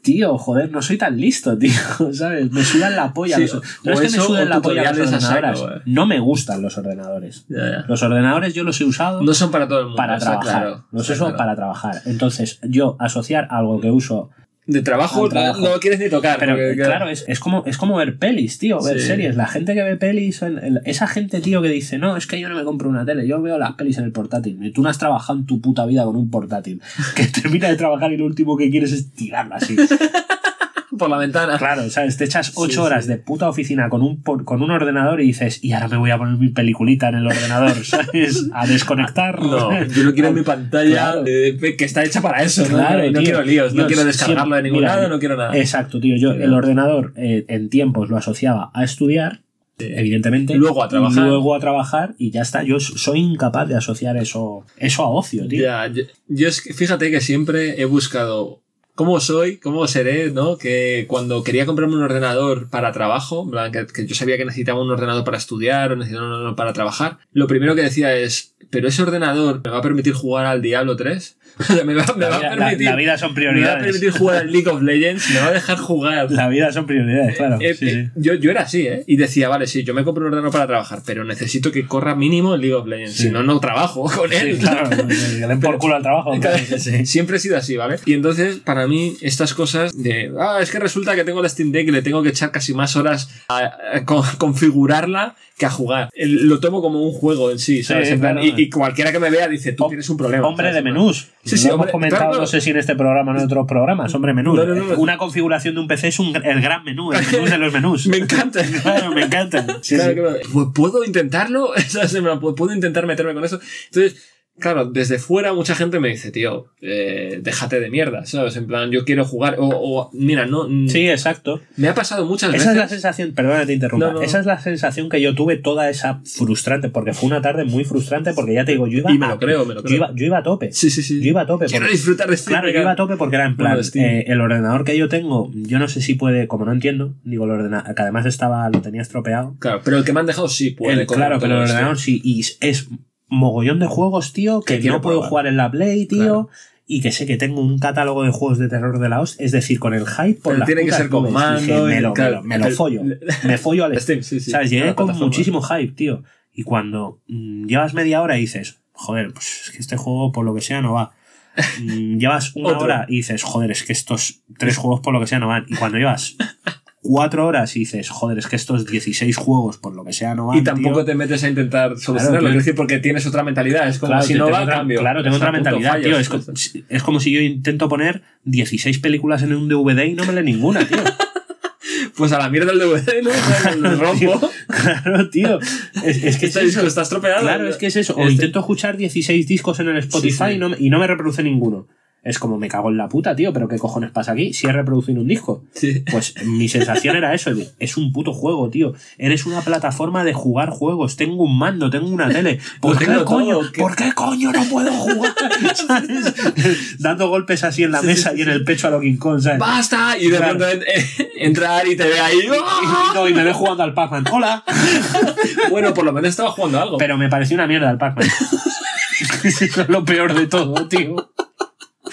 Speaker 1: Tío, joder, no soy tan listo, tío, ¿sabes? Me sudan la polla.
Speaker 2: Sí,
Speaker 1: los- no es que me
Speaker 2: o
Speaker 1: la polla los
Speaker 2: saco,
Speaker 1: ordenadores.
Speaker 2: eh.
Speaker 1: No me gustan los ordenadores.
Speaker 2: Ya, ya.
Speaker 1: Los ordenadores yo los he usado
Speaker 2: No son para todo el mundo.
Speaker 1: para trabajar.
Speaker 2: claro,
Speaker 1: los uso
Speaker 2: claro.
Speaker 1: para trabajar. Entonces, yo asociar algo que uso.
Speaker 2: De trabajo,
Speaker 1: trabajo.
Speaker 2: no quieres ni tocar.
Speaker 1: Pero
Speaker 2: porque,
Speaker 1: claro, es, es como, es como ver pelis, tío, ver
Speaker 2: Sí.
Speaker 1: series. La gente que ve pelis, el- el- esa gente, tío, que dice, no, es que yo no me compro una tele, yo veo las pelis en el portátil. Y tú no has trabajado en tu puta vida con un portátil. Que termina de trabajar y lo último que quieres es tirarlo así.
Speaker 2: Por la ventana.
Speaker 1: Claro, ¿sabes? Te echas ocho
Speaker 2: Sí,
Speaker 1: horas
Speaker 2: sí.
Speaker 1: de puta oficina con un, por- con un ordenador y dices, y ahora me voy a poner mi peliculita en el ordenador, ¿sabes? A desconectar.
Speaker 2: No, yo lo quiero mi pantalla
Speaker 1: Claro.
Speaker 2: eh, que está hecha para eso. ¿no?
Speaker 1: Claro,
Speaker 2: no, no quiero líos, no quiero descargarlo de ningún
Speaker 1: mira,
Speaker 2: lado, no quiero nada.
Speaker 1: Exacto, tío. Yo el
Speaker 2: no.
Speaker 1: ordenador eh, en tiempos lo asociaba a estudiar, evidentemente.
Speaker 2: Luego a trabajar.
Speaker 1: Luego a trabajar y ya está. Yo soy incapaz de asociar eso, eso a ocio, tío.
Speaker 2: Ya, yo, yo es que fíjate que siempre he buscado cómo soy, cómo seré, ¿no? Que cuando quería comprarme un ordenador para trabajo, que, que yo sabía que necesitaba un ordenador para estudiar o necesitaba un ordenador para trabajar, lo primero que decía es, ¿pero ese ordenador me va a permitir jugar al Diablo 3? O sea, me va, me
Speaker 1: La
Speaker 2: va
Speaker 1: vida,
Speaker 2: a permitir...
Speaker 1: la vida son
Speaker 2: me va a
Speaker 1: prioridades.
Speaker 2: permitir jugar al League of Legends, me va a dejar jugar.
Speaker 1: La vida son prioridades, claro.
Speaker 2: Eh,
Speaker 1: sí,
Speaker 2: eh,
Speaker 1: sí.
Speaker 2: Yo, yo era así, ¿eh? Y decía, vale, sí, yo me compro un ordenador para trabajar, pero necesito que corra mínimo el League of Legends.
Speaker 1: Sí.
Speaker 2: Si no, no trabajo con él.
Speaker 1: Sí, claro, le den por culo al trabajo.
Speaker 2: Claro. Siempre he sido así, ¿vale? Y entonces, para mí, estas cosas de, ah, es que resulta que tengo la Steam Deck y le tengo que echar casi más horas a, a con- configurarla que a jugar. El- lo tomo como un juego en sí, ¿sabes?
Speaker 1: Sí,
Speaker 2: En plan,
Speaker 1: claro.
Speaker 2: y, y cualquiera que me vea dice, tú tienes un problema.
Speaker 1: Hombre
Speaker 2: ¿sabes?
Speaker 1: de menús.
Speaker 2: Sí, sí,
Speaker 1: lo
Speaker 2: hombre,
Speaker 1: hemos comentado,
Speaker 2: claro,
Speaker 1: no sé si en este programa o en otros programas. Hombre, menús.
Speaker 2: No, no.
Speaker 1: Una configuración de un PC es un, el gran menú, el menú de los menús.
Speaker 2: Me encanta.
Speaker 1: Claro, me encanta. Sí,
Speaker 2: Claro, ¿Puedo intentarlo? ¿Puedo intentar meterme con eso? Entonces, claro, desde fuera mucha gente me dice, tío, eh, déjate de mierda, ¿sabes? En plan, yo quiero jugar. O, o, mira, no. mm,
Speaker 1: Sí, exacto.
Speaker 2: Me ha pasado muchas
Speaker 1: Esa es la
Speaker 2: veces.
Speaker 1: sensación, perdona te interrumpa,
Speaker 2: No, no.
Speaker 1: esa es la sensación que yo tuve toda esa frustrante, porque fue una tarde muy frustrante, porque ya te digo, yo iba,
Speaker 2: Y me
Speaker 1: a,
Speaker 2: lo creo, me lo
Speaker 1: yo
Speaker 2: creo.
Speaker 1: iba, yo iba a tope.
Speaker 2: Sí, sí, sí.
Speaker 1: Yo iba a tope.
Speaker 2: Quiero disfrutar de Steam.
Speaker 1: Claro, yo iba a tope porque era en plan, eh, el ordenador que yo tengo, yo no sé si puede, como no entiendo, digo, el ordenador, que además estaba, lo tenía estropeado.
Speaker 2: Claro, pero el que me han dejado sí puede.
Speaker 1: El- claro, pero el
Speaker 2: esto.
Speaker 1: ordenador sí, y es mogollón de juegos, tío, que, no puedo
Speaker 2: probar.
Speaker 1: jugar en la Play, tío.
Speaker 2: Claro.
Speaker 1: y que sé que tengo un catálogo de juegos de terror de la host, es decir, con el hype por
Speaker 2: Pero
Speaker 1: las
Speaker 2: tiene que ser con mando
Speaker 1: me, lo, me lo- me lo
Speaker 2: el-
Speaker 1: follo. Me follo al
Speaker 2: Steam, sí, sí.
Speaker 1: ¿Sabes? Llegué con muchísimo hype, tío. Y cuando mm, llevas media hora y dices, joder, pues es que este juego por lo que sea no va. Mm, llevas una
Speaker 2: Otro.
Speaker 1: hora y dices, joder, es que estos tres juegos por lo que sea no van. Y cuando llevas cuatro horas y dices, joder, es que estos 16 juegos por lo que sea no van.
Speaker 2: Y tampoco
Speaker 1: tío".
Speaker 2: te metes a intentar solucionarlo, es decir, porque tienes otra mentalidad. Es como
Speaker 1: Claro,
Speaker 2: si no va,
Speaker 1: otra-
Speaker 2: cambio.
Speaker 1: Claro, tengo otra mentalidad, tío. Es, co- es como si yo intento poner 16 películas en un DVD y no me lee ninguna, tío.
Speaker 2: Pues a la mierda el DVD, ¿no? Lo rompo.
Speaker 1: claro, tío. Es, es que es
Speaker 2: este disco
Speaker 1: eso.
Speaker 2: está estropeado.
Speaker 1: Claro, es que es eso. O
Speaker 2: Este-
Speaker 1: intento escuchar 16 discos en el Spotify
Speaker 2: Sí, sí.
Speaker 1: Y, no y no me reproduce ninguno. Es como me cago en la puta, tío, pero ¿qué cojones pasa aquí? Si he reproducido un disco.
Speaker 2: Sí.
Speaker 1: Pues mi sensación era eso, es un puto juego, tío. Eres una plataforma de jugar juegos. Tengo un mando, tengo una tele. ¿Por qué coño? ¿Por qué coño no puedo jugar? ¿Sabes? Dando golpes así en la mesa y en el pecho a lo King Kong, ¿sabes?
Speaker 2: ¡Basta! Y de
Speaker 1: Claro.
Speaker 2: pronto en- entrar y te ve ahí. ¡ah!
Speaker 1: Y, no, y me ve jugando al Pac-Man. ¡Hola!
Speaker 2: Bueno, por lo menos estaba jugando algo.
Speaker 1: Pero me pareció una mierda el Pac-Man. Eso es lo peor de todo, tío.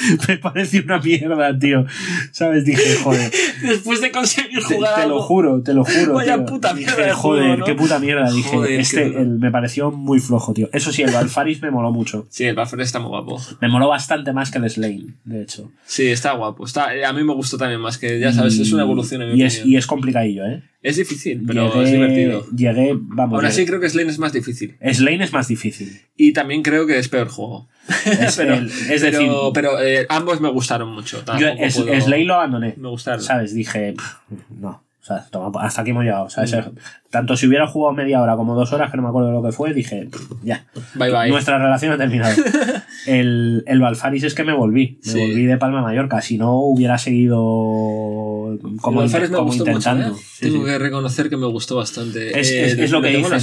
Speaker 1: Me pareció una mierda, tío. ¿Sabes? Dije, joder.
Speaker 2: Después de conseguir jugar
Speaker 1: te lo juro, te lo juro.
Speaker 2: Vaya
Speaker 1: tío.
Speaker 2: puta
Speaker 1: Dije,
Speaker 2: mierda de
Speaker 1: Joder, qué puta mierda. Dije,
Speaker 2: Joder,
Speaker 1: este
Speaker 2: qué-
Speaker 1: el- me pareció muy flojo, tío. Eso sí, el Alfaris me moló mucho.
Speaker 2: Sí, el Buffer está muy guapo.
Speaker 1: Me moló bastante más que el Slane, de hecho.
Speaker 2: Sí, está guapo. Está, a mí me gustó también más, que ya sabes, es una evolución en mi
Speaker 1: y es, y es complicadillo, ¿eh?
Speaker 2: Es difícil, pero
Speaker 1: llegué,
Speaker 2: es divertido.
Speaker 1: Llegué, vamos.
Speaker 2: Así
Speaker 1: llegué-
Speaker 2: creo que Slane es más difícil.
Speaker 1: Slane es más difícil.
Speaker 2: Y también creo que es peor juego.
Speaker 1: Es,
Speaker 2: pero,
Speaker 1: el- es
Speaker 2: pero,
Speaker 1: decir,
Speaker 2: pero, eh, ambos me gustaron mucho.
Speaker 1: yo
Speaker 2: Tampoco
Speaker 1: es,
Speaker 2: puedo-
Speaker 1: Slane lo abandoné.
Speaker 2: Me gustaron.
Speaker 1: ¿Sabes? Dije, "Pff, no. O sea, toma, hasta aquí hemos llegado. ¿sabes? Tanto si hubiera jugado media hora como dos horas, que no me acuerdo de lo que fue, dije, "Pff, ya.
Speaker 2: Bye bye.
Speaker 1: Nuestra relación ha terminado. el, el Balfaris es que me volví. Me
Speaker 2: Sí.
Speaker 1: volví de Palma Mallorca. Si no, hubiera seguido como,
Speaker 2: El me
Speaker 1: como
Speaker 2: gustó
Speaker 1: intentando.
Speaker 2: mucho, ¿eh?
Speaker 1: Sí,
Speaker 2: Tengo
Speaker 1: sí.
Speaker 2: que reconocer que me gustó bastante.
Speaker 1: Es,
Speaker 2: Eh,
Speaker 1: es- es lo que
Speaker 2: cuando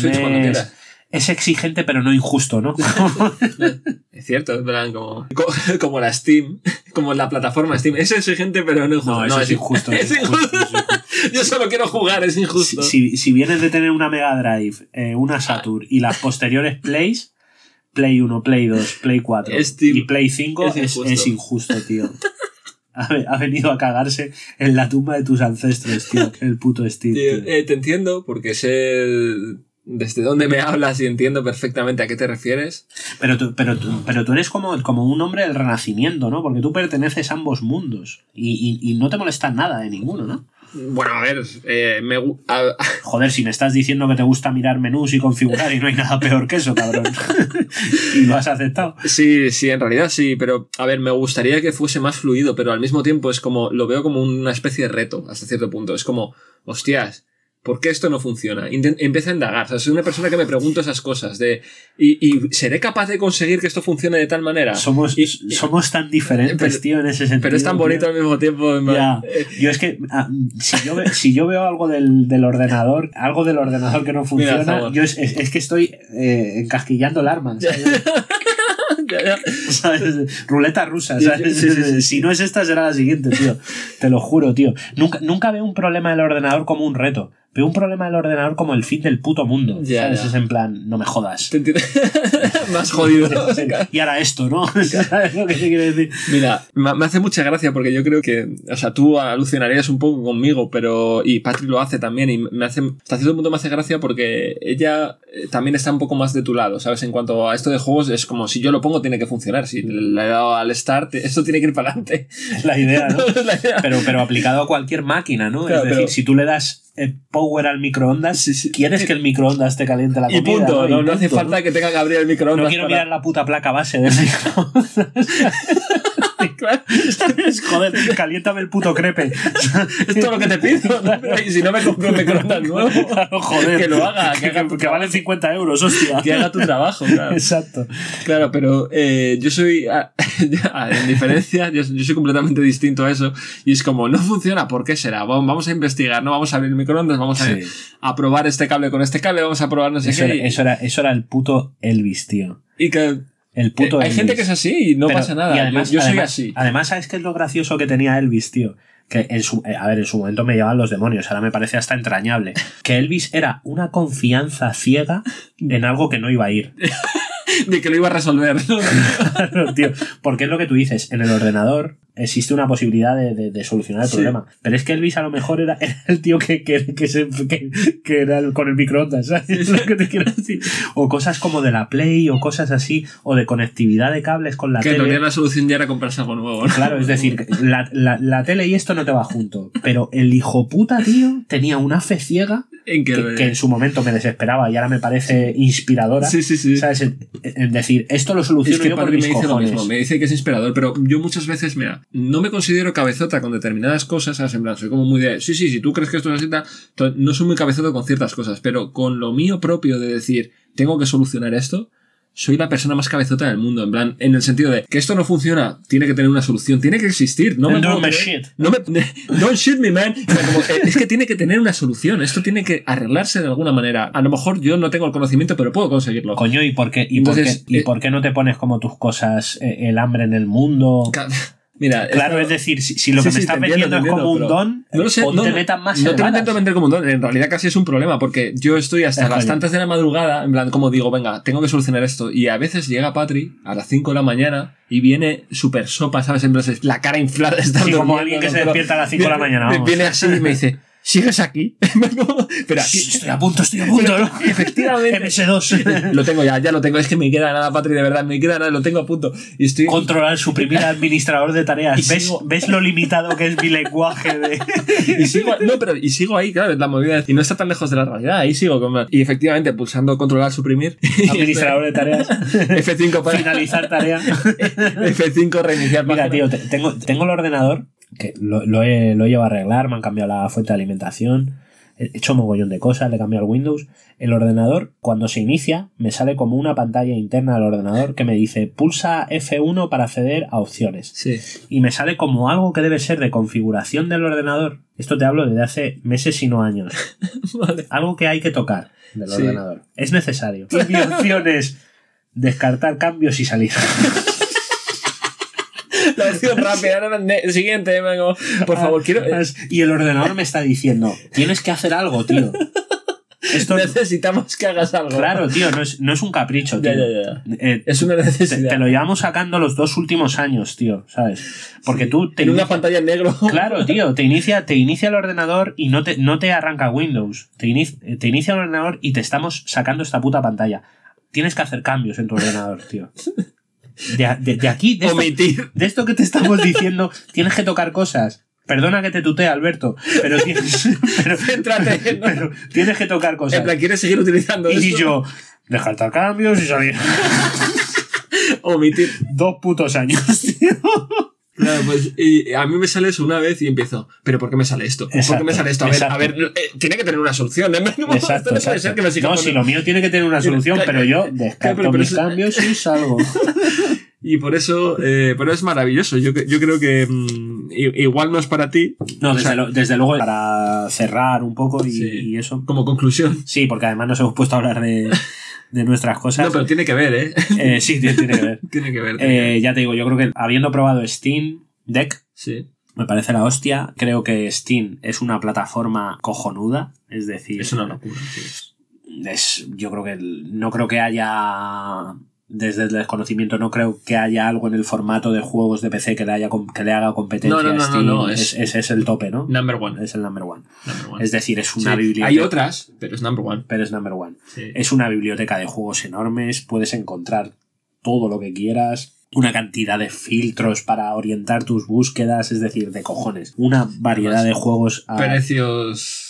Speaker 1: Es, exigente, pero no injusto, ¿no?
Speaker 2: Es cierto, plan, como, co- como la Steam, como la plataforma Steam. Es exigente, pero no injusto.
Speaker 1: No, eso es injusto,
Speaker 2: Es
Speaker 1: injusto,
Speaker 2: injusto.
Speaker 1: es.
Speaker 2: Yo solo quiero jugar, es
Speaker 1: si,
Speaker 2: injusto.
Speaker 1: si, si vienes de tener una Mega Drive, eh, una Saturn y las posteriores Plays, Play 1, Play 2, Play 4
Speaker 2: Steam
Speaker 1: y Play 5,
Speaker 2: es
Speaker 1: es,
Speaker 2: injusto.
Speaker 1: es injusto, tío. Ha, ha venido a cagarse en la tumba de tus ancestros, tío. El puto Steam.
Speaker 2: Tío,
Speaker 1: tío.
Speaker 2: eh, te entiendo porque sé el- desde dónde me hablas y entiendo perfectamente a qué te refieres.
Speaker 1: Pero, tú, pero, tú, pero tú eres como, como un hombre del renacimiento, ¿no? Porque tú perteneces a ambos mundos y, y- y no te molesta nada de ninguno, ¿no?
Speaker 2: Bueno, a ver, eh, me, a-
Speaker 1: Joder, si me estás diciendo que te gusta mirar menús y configurar y no hay nada peor que eso, cabrón. y lo has aceptado.
Speaker 2: Sí, sí, en realidad sí, pero a ver, me gustaría que fuese más fluido, pero al mismo tiempo es como, lo veo como una especie de reto hasta cierto punto. Es como, hostias, ¿por qué esto no funciona? Inten- empieza a indagar. O sea, soy una persona que me pregunto esas cosas de, ¿y, y seré capaz de conseguir que esto funcione de tal manera?
Speaker 1: Somos,
Speaker 2: Y-
Speaker 1: somos tan diferentes,
Speaker 2: Pero-
Speaker 1: tío, en ese sentido.
Speaker 2: pero es tan
Speaker 1: tío.
Speaker 2: bonito al mismo tiempo.
Speaker 1: Ya.
Speaker 2: eh,
Speaker 1: Yo es que ah, si, yo ve- si yo veo algo del, del ordenador, algo del ordenador que no funciona, yo es, es- es que estoy eh, encasquillando el arma. Ruleta rusa, ¿sabes?
Speaker 2: sí, sí, sí.
Speaker 1: Si no es esta, será la siguiente, tío. Te lo juro, tío. Nunca, nunca veo un problema del ordenador como un reto. Veo un problema del ordenador como el fin del puto mundo.
Speaker 2: Ya,
Speaker 1: ¿sabes?
Speaker 2: ya.
Speaker 1: Es en plan, no me jodas.
Speaker 2: Te. Más jodido.
Speaker 1: y ahora esto, ¿no? ¿Sabes lo que te quiero decir?
Speaker 2: Mira, me hace mucha gracia porque yo creo que, o sea, tú alucinarías un poco conmigo, pero, y Patri lo hace también, y me hace, hasta cierto punto me hace gracia porque ella eh, también está un poco más de tu lado, ¿sabes? En cuanto a esto de juegos, es como si yo lo pongo, tiene que funcionar. Si le he dado al start, esto tiene que ir para adelante.
Speaker 1: La idea, ¿no?
Speaker 2: Es la idea.
Speaker 1: Pero, pero aplicado a cualquier máquina, ¿no?
Speaker 2: Claro,
Speaker 1: es decir,
Speaker 2: pero-
Speaker 1: si tú le das eh, power al microondas, quieres que el microondas te caliente la
Speaker 2: Y
Speaker 1: comida.
Speaker 2: punto,
Speaker 1: Y
Speaker 2: no, no hace falta que tenga que abrir el microondas.
Speaker 1: No quiero
Speaker 2: para-
Speaker 1: mirar la puta placa base del microondas.
Speaker 2: Claro.
Speaker 1: Joder, caliéntame el puto crepe.
Speaker 2: Es todo lo que te pido. ¿no? Y si no me compro un microondas nuevo,
Speaker 1: Claro, joder.
Speaker 2: que lo haga, que
Speaker 1: Que,
Speaker 2: haga tu
Speaker 1: que valen 50 euros, hostia.
Speaker 2: que haga tu trabajo. Claro.
Speaker 1: Exacto.
Speaker 2: Claro, pero eh, yo soy, ah, en diferencia, yo, yo soy completamente distinto a eso. Y es como, no funciona, ¿por qué será? Vamos vamos a investigar, ¿no? Vamos a abrir el microondas, vamos a,
Speaker 1: Sí.
Speaker 2: a probar este cable con este cable, vamos a probar no sé
Speaker 1: Eso
Speaker 2: qué.
Speaker 1: era, eso, era, eso era el puto Elvis, tío.
Speaker 2: y que
Speaker 1: El puto
Speaker 2: eh, hay gente que es así y no
Speaker 1: Pero-
Speaker 2: pasa nada.
Speaker 1: además,
Speaker 2: yo yo soy así.
Speaker 1: Además, ¿sabes qué es lo gracioso que tenía Elvis, tío? Que en su, eh, a ver, en su momento me llevaban los demonios, ahora me parece hasta entrañable. Que Elvis era una confianza ciega en algo que no iba a ir.
Speaker 2: de que lo iba a resolver.
Speaker 1: tío. Porque es lo que tú dices, en el ordenador existe una posibilidad de, de- de solucionar el
Speaker 2: Sí.
Speaker 1: problema. Pero es que Elvis a lo mejor era, era el tío que, que, que, se- que- que era el- con el microondas, ¿sabes? Es lo que te quiero decir. O cosas como de la Play o cosas así, o de conectividad de cables con la
Speaker 2: que
Speaker 1: tele.
Speaker 2: realidad la solución ya era comprarse algo nuevo. ¿no?
Speaker 1: Claro, es decir, la, la- la tele y esto no te va junto. Pero el hijo puta, tío, tenía una fe ciega
Speaker 2: En que,
Speaker 1: que, que en su momento me desesperaba y ahora me parece inspiradora.
Speaker 2: Sí, sí, sí.
Speaker 1: ¿Sabes? En, en decir, esto lo
Speaker 2: Es
Speaker 1: soluciono
Speaker 2: que
Speaker 1: yo por
Speaker 2: Padre
Speaker 1: mis
Speaker 2: me dice lo mismo, me dice que es inspirador, pero yo muchas veces, mira, no me considero cabezota con determinadas cosas, ¿sabes? En plan, soy como muy de, sí, sí, si tú crees que esto es así, tal", to- no soy muy cabezota con ciertas cosas, pero con lo mío propio de decir, tengo que solucionar esto, soy la persona más cabezota del mundo, en plan, en el sentido de que esto no funciona, tiene que tener una solución, tiene que existir, no me puedo
Speaker 1: shit.
Speaker 2: no me, don't shoot me, man. O sea, como, es que tiene que tener una solución, esto tiene que arreglarse de alguna manera. A lo mejor yo no tengo el conocimiento, pero puedo conseguirlo.
Speaker 1: Coño, ¿y por qué, y
Speaker 2: Entonces,
Speaker 1: por qué, y
Speaker 2: eh,
Speaker 1: por qué no te pones como tus cosas, eh, el hambre en el mundo?
Speaker 2: Mira,
Speaker 1: Claro,
Speaker 2: esto-
Speaker 1: es decir, si, si lo
Speaker 2: Sí,
Speaker 1: que me
Speaker 2: sí,
Speaker 1: estás
Speaker 2: te entiendo,
Speaker 1: vendiendo
Speaker 2: te
Speaker 1: es como un don,
Speaker 2: No lo sé,
Speaker 1: o
Speaker 2: no,
Speaker 1: te metan más
Speaker 2: no te
Speaker 1: hermanas.
Speaker 2: intento vender como un don. En realidad casi es un problema porque yo estoy hasta
Speaker 1: Es
Speaker 2: las tantas de la madrugada, en plan, como digo, venga, tengo que solucionar esto. Y a veces llega Patri a las 5 de la mañana y viene súper sopa, ¿sabes? En plan, la cara inflada. está
Speaker 1: Sí, como alguien que
Speaker 2: ¿no?
Speaker 1: se despierta a las 5 de la mañana, vamos.
Speaker 2: Viene así y me dice, ¿sigues aquí?
Speaker 1: Estoy a punto, estoy a punto, ¿no?
Speaker 2: efectivamente.
Speaker 1: MS2.
Speaker 2: Lo tengo ya, ya lo tengo. Es que me queda nada, Patri, de verdad, me queda nada, lo tengo a punto. Y estoy.
Speaker 1: Controlar, suprimir al administrador de tareas. ¿Ves,
Speaker 2: sigo-
Speaker 1: ¿Ves lo limitado que es mi lenguaje de.
Speaker 2: y sigo, no, pero y sigo ahí, claro, es la movida. Y no está tan lejos de la realidad. Ahí sigo. Con, y efectivamente, pulsando controlar, suprimir.
Speaker 1: administrador de tareas?
Speaker 2: F5 para.
Speaker 1: Finalizar tarea.
Speaker 2: F5 reiniciar
Speaker 1: Mira,
Speaker 2: página.
Speaker 1: tío, te- tengo, tengo el ordenador que lo, lo he, lo he llevado a arreglar, me han cambiado la fuente de alimentación, he hecho mogollón de cosas, le he cambiado el Windows. El ordenador, cuando se inicia, me sale como una pantalla interna del ordenador que me dice pulsa F1 para acceder a opciones.
Speaker 2: Sí.
Speaker 1: Y me sale como algo que debe ser de configuración del ordenador. Esto te hablo desde hace meses y no años.
Speaker 2: Vale.
Speaker 1: Algo que hay que tocar del
Speaker 2: Sí.
Speaker 1: ordenador. Es necesario. Y mi opción es descartar cambios y salir.
Speaker 2: La opción rápida. ne- Siguiente. Por favor, quiero. eh,
Speaker 1: Y el ordenador me está diciendo, tienes que hacer algo, tío. Esto,
Speaker 2: necesitamos que hagas algo.
Speaker 1: claro, tío, no es, no es un capricho, tío.
Speaker 2: Ya, ya, ya.
Speaker 1: Eh,
Speaker 2: Es una necesidad.
Speaker 1: te lo llevamos sacando los dos últimos años, tío, ¿sabes? Porque tú te
Speaker 2: en una
Speaker 1: inicia-
Speaker 2: pantalla en negro.
Speaker 1: Claro, tío, te inicia, te inicia el ordenador y no te, no te arranca Windows. Te, ini- te inicia el ordenador y te estamos sacando esta puta pantalla. Tienes que hacer cambios en tu ordenador, tío. De, de- de aquí, de esto, de esto que te estamos diciendo, tienes que tocar cosas. Perdona que te tutee, Alberto, pero tienes, pero,
Speaker 2: Céntrate, ¿no?
Speaker 1: pero tienes que tocar cosas.
Speaker 2: En plan, ¿quieres seguir utilizando
Speaker 1: Y
Speaker 2: esto?
Speaker 1: yo, descartar cambios y salir.
Speaker 2: Omitir.
Speaker 1: Dos putos años, tío.
Speaker 2: Claro, pues y a mí me sale eso una vez y empiezo, ¿pero por qué me sale esto? ¿Por qué me sale esto? A ver,
Speaker 1: exacto.
Speaker 2: a ver, eh, tiene que tener una solución. ¿no? Esto no
Speaker 1: Exacto,
Speaker 2: puede ser que me siga
Speaker 1: No,
Speaker 2: poniendo-
Speaker 1: si lo mío tiene que tener una solución,
Speaker 2: Claro,
Speaker 1: pero yo descarto
Speaker 2: pero- pero
Speaker 1: mis cambios y salgo.
Speaker 2: Y por eso, eh, pero es maravilloso. Yo, yo creo que mm, igual no es para ti.
Speaker 1: No, desde,
Speaker 2: sea,
Speaker 1: lo- desde luego, para cerrar un poco y,
Speaker 2: Sí.
Speaker 1: y eso.
Speaker 2: Como conclusión.
Speaker 1: Sí, porque además nos hemos puesto a hablar de, de nuestras cosas.
Speaker 2: No, pero tiene que ver, ¿eh?
Speaker 1: Eh, sí, tiene, tiene que ver.
Speaker 2: tiene que ver. tiene que ver.
Speaker 1: Eh, ya te digo, yo creo que habiendo probado Steam Deck,
Speaker 2: Sí.
Speaker 1: me parece la hostia. Creo que Steam es una plataforma cojonuda. Es decir,
Speaker 2: Es una locura.
Speaker 1: es- yo creo que no creo que haya desde el desconocimiento no creo que haya algo en el formato de juegos de PC que le haya que le haga competencia
Speaker 2: No, no, no,
Speaker 1: a Steam.
Speaker 2: no, no,
Speaker 1: es,
Speaker 2: es-
Speaker 1: el tope no
Speaker 2: Number one.
Speaker 1: es el number one
Speaker 2: Number one.
Speaker 1: es decir es una
Speaker 2: Sí,
Speaker 1: biblioteca
Speaker 2: Hay otras, pero es number one.
Speaker 1: pero es number one
Speaker 2: Sí.
Speaker 1: es una biblioteca de juegos enormes puedes encontrar todo lo que quieras una cantidad de filtros para orientar tus búsquedas es decir de cojones una variedad
Speaker 2: Además,
Speaker 1: de juegos a-
Speaker 2: Precios.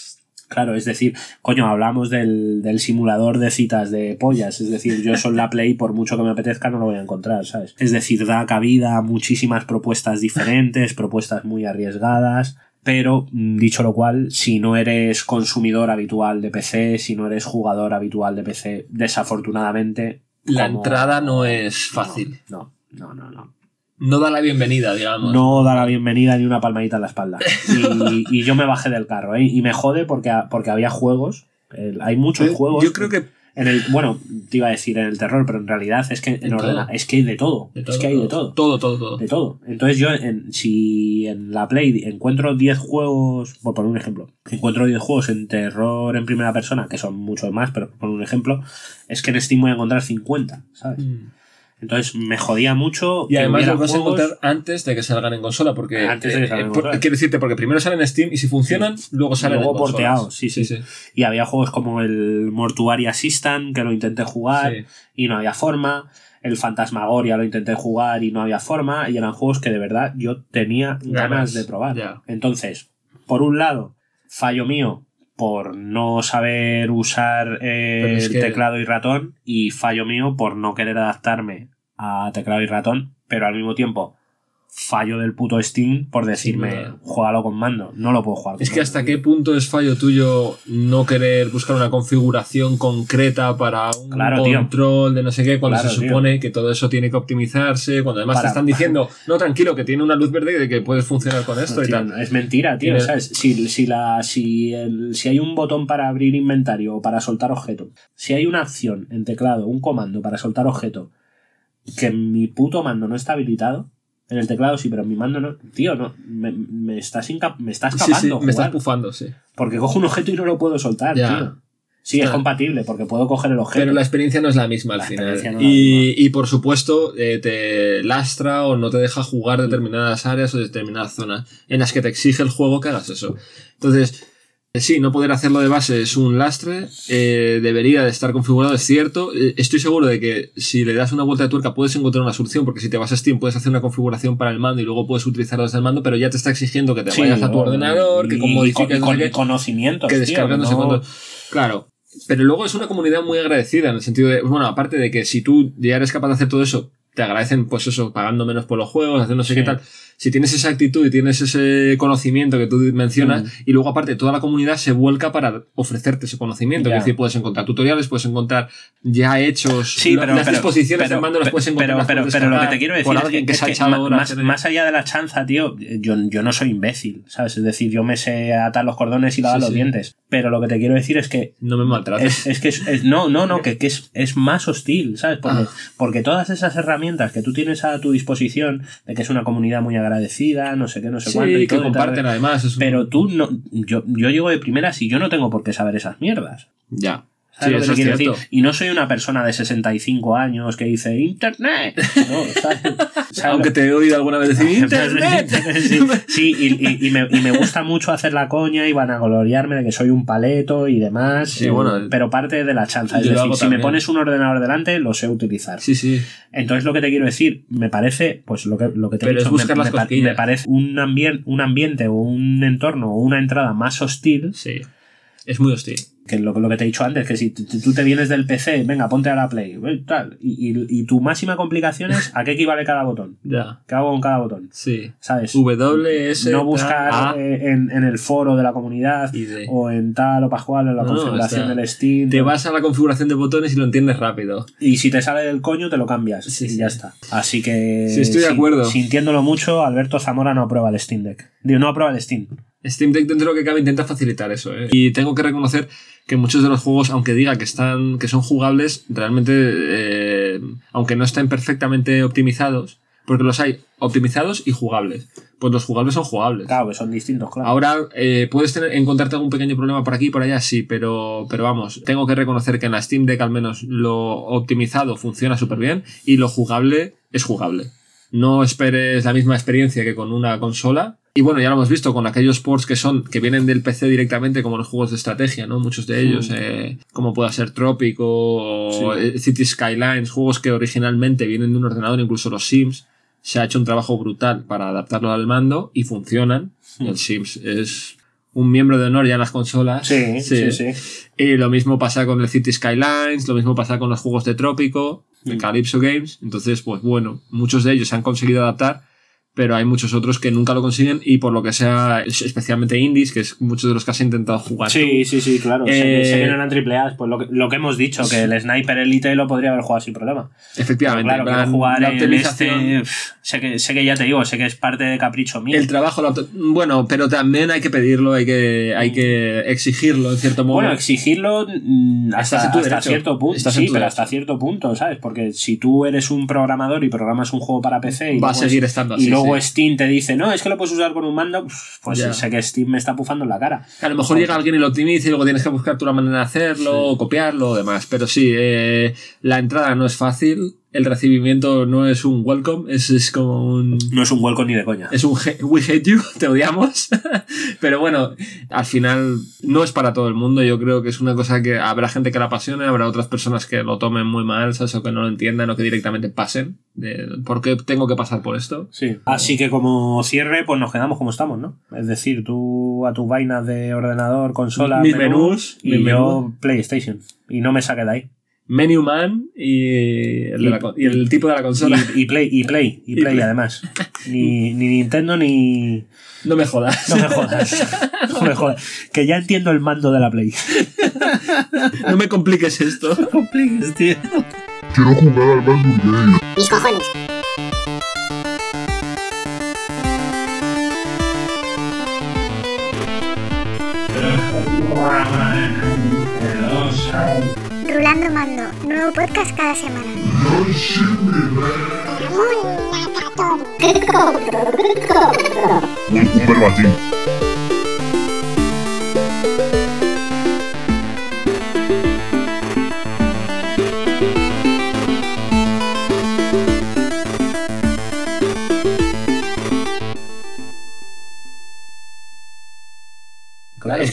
Speaker 1: Claro, es decir, coño, hablamos del, del simulador de citas de pollas. Es decir, yo soy la Play, por mucho que me apetezca, no lo voy a encontrar, ¿sabes? Es decir, da cabida a muchísimas propuestas diferentes, propuestas muy arriesgadas. Pero, mm, dicho lo cual, si no eres consumidor habitual de PC, si no eres jugador habitual de PC, desafortunadamente.
Speaker 2: La
Speaker 1: como-
Speaker 2: entrada no es fácil.
Speaker 1: No, no, no, no.
Speaker 2: No da la bienvenida, digamos.
Speaker 1: No da la bienvenida ni una palmadita en la espalda. Y, y yo me bajé del carro, ¿eh? Y me jode porque, porque había juegos. eh, hay muchos
Speaker 2: Yo-
Speaker 1: juegos.
Speaker 2: Yo creo que
Speaker 1: En el, bueno, te iba a decir en el terror, pero en realidad es que en
Speaker 2: En
Speaker 1: ordena-
Speaker 2: todo.
Speaker 1: es que hay de todo.
Speaker 2: De
Speaker 1: es que hay de
Speaker 2: todo.
Speaker 1: todo.
Speaker 2: Todo, todo, todo.
Speaker 1: De todo. Entonces yo, en- si en la Play encuentro 10 juegos, por poner un ejemplo, encuentro 10 juegos en terror en primera persona, que son muchos más, pero por poner un ejemplo, es que en Steam voy a encontrar 50, ¿sabes?
Speaker 2: Mm.
Speaker 1: Entonces me jodía mucho.
Speaker 2: Y además
Speaker 1: hubiera
Speaker 2: lo puedes
Speaker 1: juegos-
Speaker 2: encontrar antes de que salgan en consola, porque
Speaker 1: Antes de que salgan en
Speaker 2: por-
Speaker 1: consola.
Speaker 2: quiero decirte, porque primero salen en Steam y si funcionan, luego salen
Speaker 1: Luego
Speaker 2: en consolas.
Speaker 1: porteados, sí, sí. Y había juegos como el Mortuary Assistant, que lo intenté jugar
Speaker 2: Sí.
Speaker 1: y no había forma. El Fantasmagoria lo intenté jugar y no había forma. Y eran juegos que de verdad yo tenía ganas,
Speaker 2: Ganas,
Speaker 1: de probar. Entonces, por un lado, fallo mío por no saber usar eh, el
Speaker 2: que-
Speaker 1: teclado y ratón y fallo mío por no querer adaptarme a teclado y ratón, pero al mismo tiempo fallo del puto Steam por decirme, juégalo con mando. No lo puedo jugar con
Speaker 2: Es que
Speaker 1: mando.
Speaker 2: hasta qué punto es fallo tuyo no querer buscar una configuración concreta para un
Speaker 1: Claro, tío.
Speaker 2: control de no sé qué, cuando
Speaker 1: Claro,
Speaker 2: se
Speaker 1: tío.
Speaker 2: supone que todo eso tiene que optimizarse, cuando además
Speaker 1: Para-
Speaker 2: te están diciendo, no, tranquilo, que tiene una luz verde de que puedes funcionar con esto
Speaker 1: No,
Speaker 2: y
Speaker 1: tío,
Speaker 2: tal.
Speaker 1: Es mentira, tío. Si, si, la, si, el- si hay un botón para abrir inventario o para soltar objeto, si hay una acción en teclado, un comando para soltar objeto, que mi puto mando no está habilitado, en el teclado sí, pero en mi mando no. Tío, no, me, me estás, inca- me está
Speaker 2: Sí, sí,
Speaker 1: escapando.
Speaker 2: me estás pufando, sí.
Speaker 1: porque cojo un objeto y no lo puedo soltar,
Speaker 2: Ya.
Speaker 1: tío. Sí, es compatible, porque puedo coger el objeto.
Speaker 2: Pero la experiencia no es la misma al
Speaker 1: La
Speaker 2: final.
Speaker 1: no
Speaker 2: y, y por supuesto, eh, te lastra o no te deja jugar determinadas áreas o determinadas zonas en las que te exige el juego que hagas eso. Entonces, sí, no poder hacerlo de base es un lastre. eh, debería de estar configurado, es cierto. Eh, estoy seguro de que si le das una vuelta de tuerca puedes encontrar una solución, porque si te vas a Steam puedes hacer una configuración para el mando y luego puedes utilizarlo desde el mando, pero ya te está exigiendo que te
Speaker 1: Sí,
Speaker 2: vayas a tu
Speaker 1: o-
Speaker 2: ordenador, que modifiques
Speaker 1: con,
Speaker 2: no sé
Speaker 1: con
Speaker 2: qué
Speaker 1: conocimientos,
Speaker 2: que descargan no. Claro. Pero luego es una comunidad muy agradecida en el sentido de, bueno, aparte de que si tú ya eres capaz de hacer todo eso, te agradecen, pues eso, pagando menos por los juegos, haciendo no sé
Speaker 1: Sí.
Speaker 2: qué tal. Si tienes esa actitud y tienes ese conocimiento que tú mencionas,
Speaker 1: Mm.
Speaker 2: y luego aparte toda la comunidad se vuelca para ofrecerte ese conocimiento.
Speaker 1: Ya.
Speaker 2: Es decir, puedes encontrar tutoriales, puedes encontrar ya hechos,
Speaker 1: Sí, pero,
Speaker 2: las
Speaker 1: pero-
Speaker 2: disposiciones
Speaker 1: pero-
Speaker 2: del mando las puedes encontrar.
Speaker 1: Pero, pero, lo que te quiero decir es que, es más, allá de la chanza, tío, yo, yo no soy imbécil, ¿sabes? Es decir, yo me sé atar los cordones y lavar
Speaker 2: Sí,
Speaker 1: los
Speaker 2: sí.
Speaker 1: dientes. Pero lo que te quiero decir es que
Speaker 2: No me maltrates.
Speaker 1: es, es que es, es- no, no, no, que, que es, es más hostil, ¿sabes? Porque,
Speaker 2: Ah.
Speaker 1: porque todas esas herramientas que tú tienes a tu disposición, de que es una comunidad muy agradecida, no sé qué, no sé
Speaker 2: Sí,
Speaker 1: cuánto, y
Speaker 2: que
Speaker 1: todo y tal,
Speaker 2: comparten además. un-
Speaker 1: pero tú no, yo, yo llego de primeras y yo no tengo por qué saber esas mierdas.
Speaker 2: Ya.
Speaker 1: ¿Sabes
Speaker 2: Sí,
Speaker 1: lo que
Speaker 2: eso
Speaker 1: te
Speaker 2: es
Speaker 1: decir? Y no soy una persona de 65 años que dice Internet. No, ¿sabes? ¿Sabes
Speaker 2: Aunque te he oído alguna vez decir Internet.
Speaker 1: sí, sí, y, y- y me, y me gusta mucho hacer la coña y van a gloriarme de que soy un paleto y demás.
Speaker 2: Sí,
Speaker 1: eh,
Speaker 2: bueno,
Speaker 1: pero parte de la chanza. Es decir, si me pones un ordenador delante, lo sé utilizar.
Speaker 2: Sí, sí.
Speaker 1: Entonces lo que te quiero decir, me parece, pues lo que, lo que te he
Speaker 2: Pero es
Speaker 1: dicho,
Speaker 2: buscar
Speaker 1: me,
Speaker 2: las
Speaker 1: me pa-
Speaker 2: cosquillas.
Speaker 1: me parece un, ambien- un ambiente o un entorno o una entrada más hostil
Speaker 2: Sí. Es muy hostil.
Speaker 1: Que lo, lo que te he dicho antes, que si tú te vienes del PC, venga, ponte a la Play, tal, y, y- y tu máxima complicación es a qué equivale cada botón.
Speaker 2: Ya.
Speaker 1: ¿Qué hago con cada botón?
Speaker 2: Sí.
Speaker 1: ¿Sabes?
Speaker 2: W, S,
Speaker 1: no buscar en, en el foro de la comunidad o en tal o pascual en la
Speaker 2: No,
Speaker 1: configuración del Steam.
Speaker 2: Te vas a la configuración de botones y lo entiendes rápido.
Speaker 1: Y si te sale del coño, te lo cambias.
Speaker 2: Sí,
Speaker 1: y
Speaker 2: sí.
Speaker 1: ya está. Así que.
Speaker 2: Sí, estoy de
Speaker 1: sin-
Speaker 2: acuerdo.
Speaker 1: Sintiéndolo mucho, Alberto Zamora no aprueba el Steam Deck. Digo, no aprueba el Steam.
Speaker 2: Steam Deck dentro de lo que cabe intenta facilitar eso. ¿eh? Y tengo que reconocer que muchos de los juegos, aunque diga que están, que son jugables, realmente, eh, aunque no estén perfectamente optimizados, porque los hay optimizados y jugables. Pues los jugables son jugables.
Speaker 1: Claro, que son distintos, claro.
Speaker 2: Ahora, eh, ¿puedes tener, encontrarte algún pequeño problema por aquí y por allá? Sí, pero, pero vamos, tengo que reconocer que en la Steam Deck al menos lo optimizado funciona súper bien y lo jugable es jugable. No esperes la misma experiencia que con una consola. Y bueno, ya lo hemos visto con aquellos ports que son, que vienen del PC directamente, como los juegos de estrategia, ¿no? Muchos de ellos,
Speaker 1: Mm.
Speaker 2: eh, como pueda ser Tropic o
Speaker 1: Sí.
Speaker 2: eh, City Skylines, juegos que originalmente vienen de un ordenador, incluso los Sims. Se ha hecho un trabajo brutal para adaptarlo al mando y funcionan.
Speaker 1: Mm.
Speaker 2: El Sims es un miembro de honor ya en las consolas.
Speaker 1: Sí, sí, sí.
Speaker 2: Y lo mismo pasa con el City Skylines, lo mismo pasa con los juegos de Trópico, de
Speaker 1: Mm.
Speaker 2: Calypso Games. Entonces, pues bueno, muchos de ellos se han conseguido adaptar, pero hay muchos otros que nunca lo consiguen y por lo que sea, es- especialmente indies, que es muchos de los que has intentado jugar.
Speaker 1: Sí, sí, sí, claro.
Speaker 2: Eh,
Speaker 1: no eran triple A, pues lo que, lo que hemos dicho, que el Sniper Elite lo podría haber jugado sin problema.
Speaker 2: Efectivamente,
Speaker 1: Claro,
Speaker 2: plan,
Speaker 1: jugar
Speaker 2: la
Speaker 1: en
Speaker 2: optimización.
Speaker 1: este, Sé que, sé que ya te digo, sé que es parte de capricho mío.
Speaker 2: El trabajo, bueno, pero también hay que pedirlo, hay que, hay que exigirlo en cierto modo.
Speaker 1: Bueno, exigirlo mm, hasta, hasta cierto punto.
Speaker 2: Estás
Speaker 1: Sí, pero
Speaker 2: derecho.
Speaker 1: hasta cierto punto, ¿sabes? Porque si tú eres un programador y programas un juego para PC y
Speaker 2: Va a seguir
Speaker 1: es-
Speaker 2: estando
Speaker 1: y
Speaker 2: así,
Speaker 1: luego
Speaker 2: sí.
Speaker 1: Steam te dice, no, es que lo puedes usar con un mando, pues
Speaker 2: Ya.
Speaker 1: sé que Steam me está pufando en la cara.
Speaker 2: A lo mejor llega alguien y lo optimiza y luego tienes que buscar tú la manera de hacerlo, o copiarlo o demás. Pero sí, eh, la entrada no es fácil, el recibimiento no es un welcome, es, es como un...
Speaker 1: No es un hueco ni de coña.
Speaker 2: Es un we hate you, te odiamos. Pero bueno, al final no es para todo el mundo. Yo creo que es una cosa que habrá gente que la apasione, habrá otras personas que lo tomen muy mal, ¿sabes? o que no lo entiendan o que directamente pasen. De, ¿Por qué tengo que pasar por esto?
Speaker 1: Sí. Así que como cierre, pues nos quedamos como estamos, ¿no? Es decir, tú a tu vaina de ordenador, consola,
Speaker 2: Mis
Speaker 1: menú,
Speaker 2: menús,
Speaker 1: y
Speaker 2: mis
Speaker 1: yo
Speaker 2: menús.
Speaker 1: PlayStation. Y no me saque de ahí.
Speaker 2: Menu Man y el, la y el tipo de la consola.
Speaker 1: Y, y Play, y Play, y
Speaker 2: Y
Speaker 1: Play
Speaker 2: Play.
Speaker 1: además. Ni, ni Nintendo ni...
Speaker 2: No me jodas.
Speaker 1: No me jodas. No me jodas. Que ya entiendo el mando de la Play.
Speaker 2: No me compliques esto.
Speaker 1: compliques, tío.
Speaker 3: Quiero jugar al Gate.
Speaker 5: Mis cojones. Rulando Mando, nuevo podcast cada semana.
Speaker 3: Un,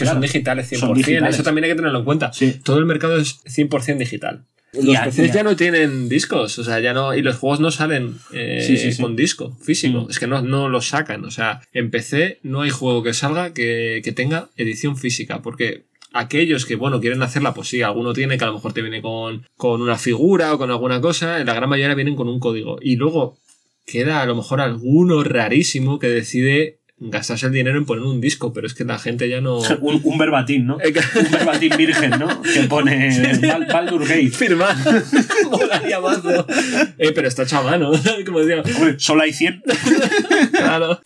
Speaker 1: Claro,
Speaker 2: son digitales 100%.
Speaker 1: Son digitales.
Speaker 2: Eso también hay que tenerlo en cuenta.
Speaker 1: Sí.
Speaker 2: Todo el mercado es 100% digital. Los
Speaker 1: Ya,
Speaker 2: PCs
Speaker 1: ya.
Speaker 2: ya. no tienen discos, o sea, ya no. Y los juegos no salen eh,
Speaker 1: Sí, sí, sí.
Speaker 2: con disco físico.
Speaker 1: Mm.
Speaker 2: Es que no, no los sacan. O sea, en PC no hay juego que salga que, que tenga edición física. Porque aquellos que, bueno, quieren hacerla, pues sí, alguno tiene que a lo mejor te viene con, con una figura o con alguna cosa. La gran mayoría vienen con un código. Y luego queda a lo mejor alguno rarísimo que decide gastarse el dinero en poner un disco, pero es que la gente ya no.
Speaker 1: Un, un verbatim, ¿no? Un verbatim virgen, ¿no? Que pone Bal- Baldur Gate.
Speaker 2: Firmar. Molaría. Eh, pero está hecho a mano. Como decía.
Speaker 1: Hombre, solo hay 100.
Speaker 2: Claro.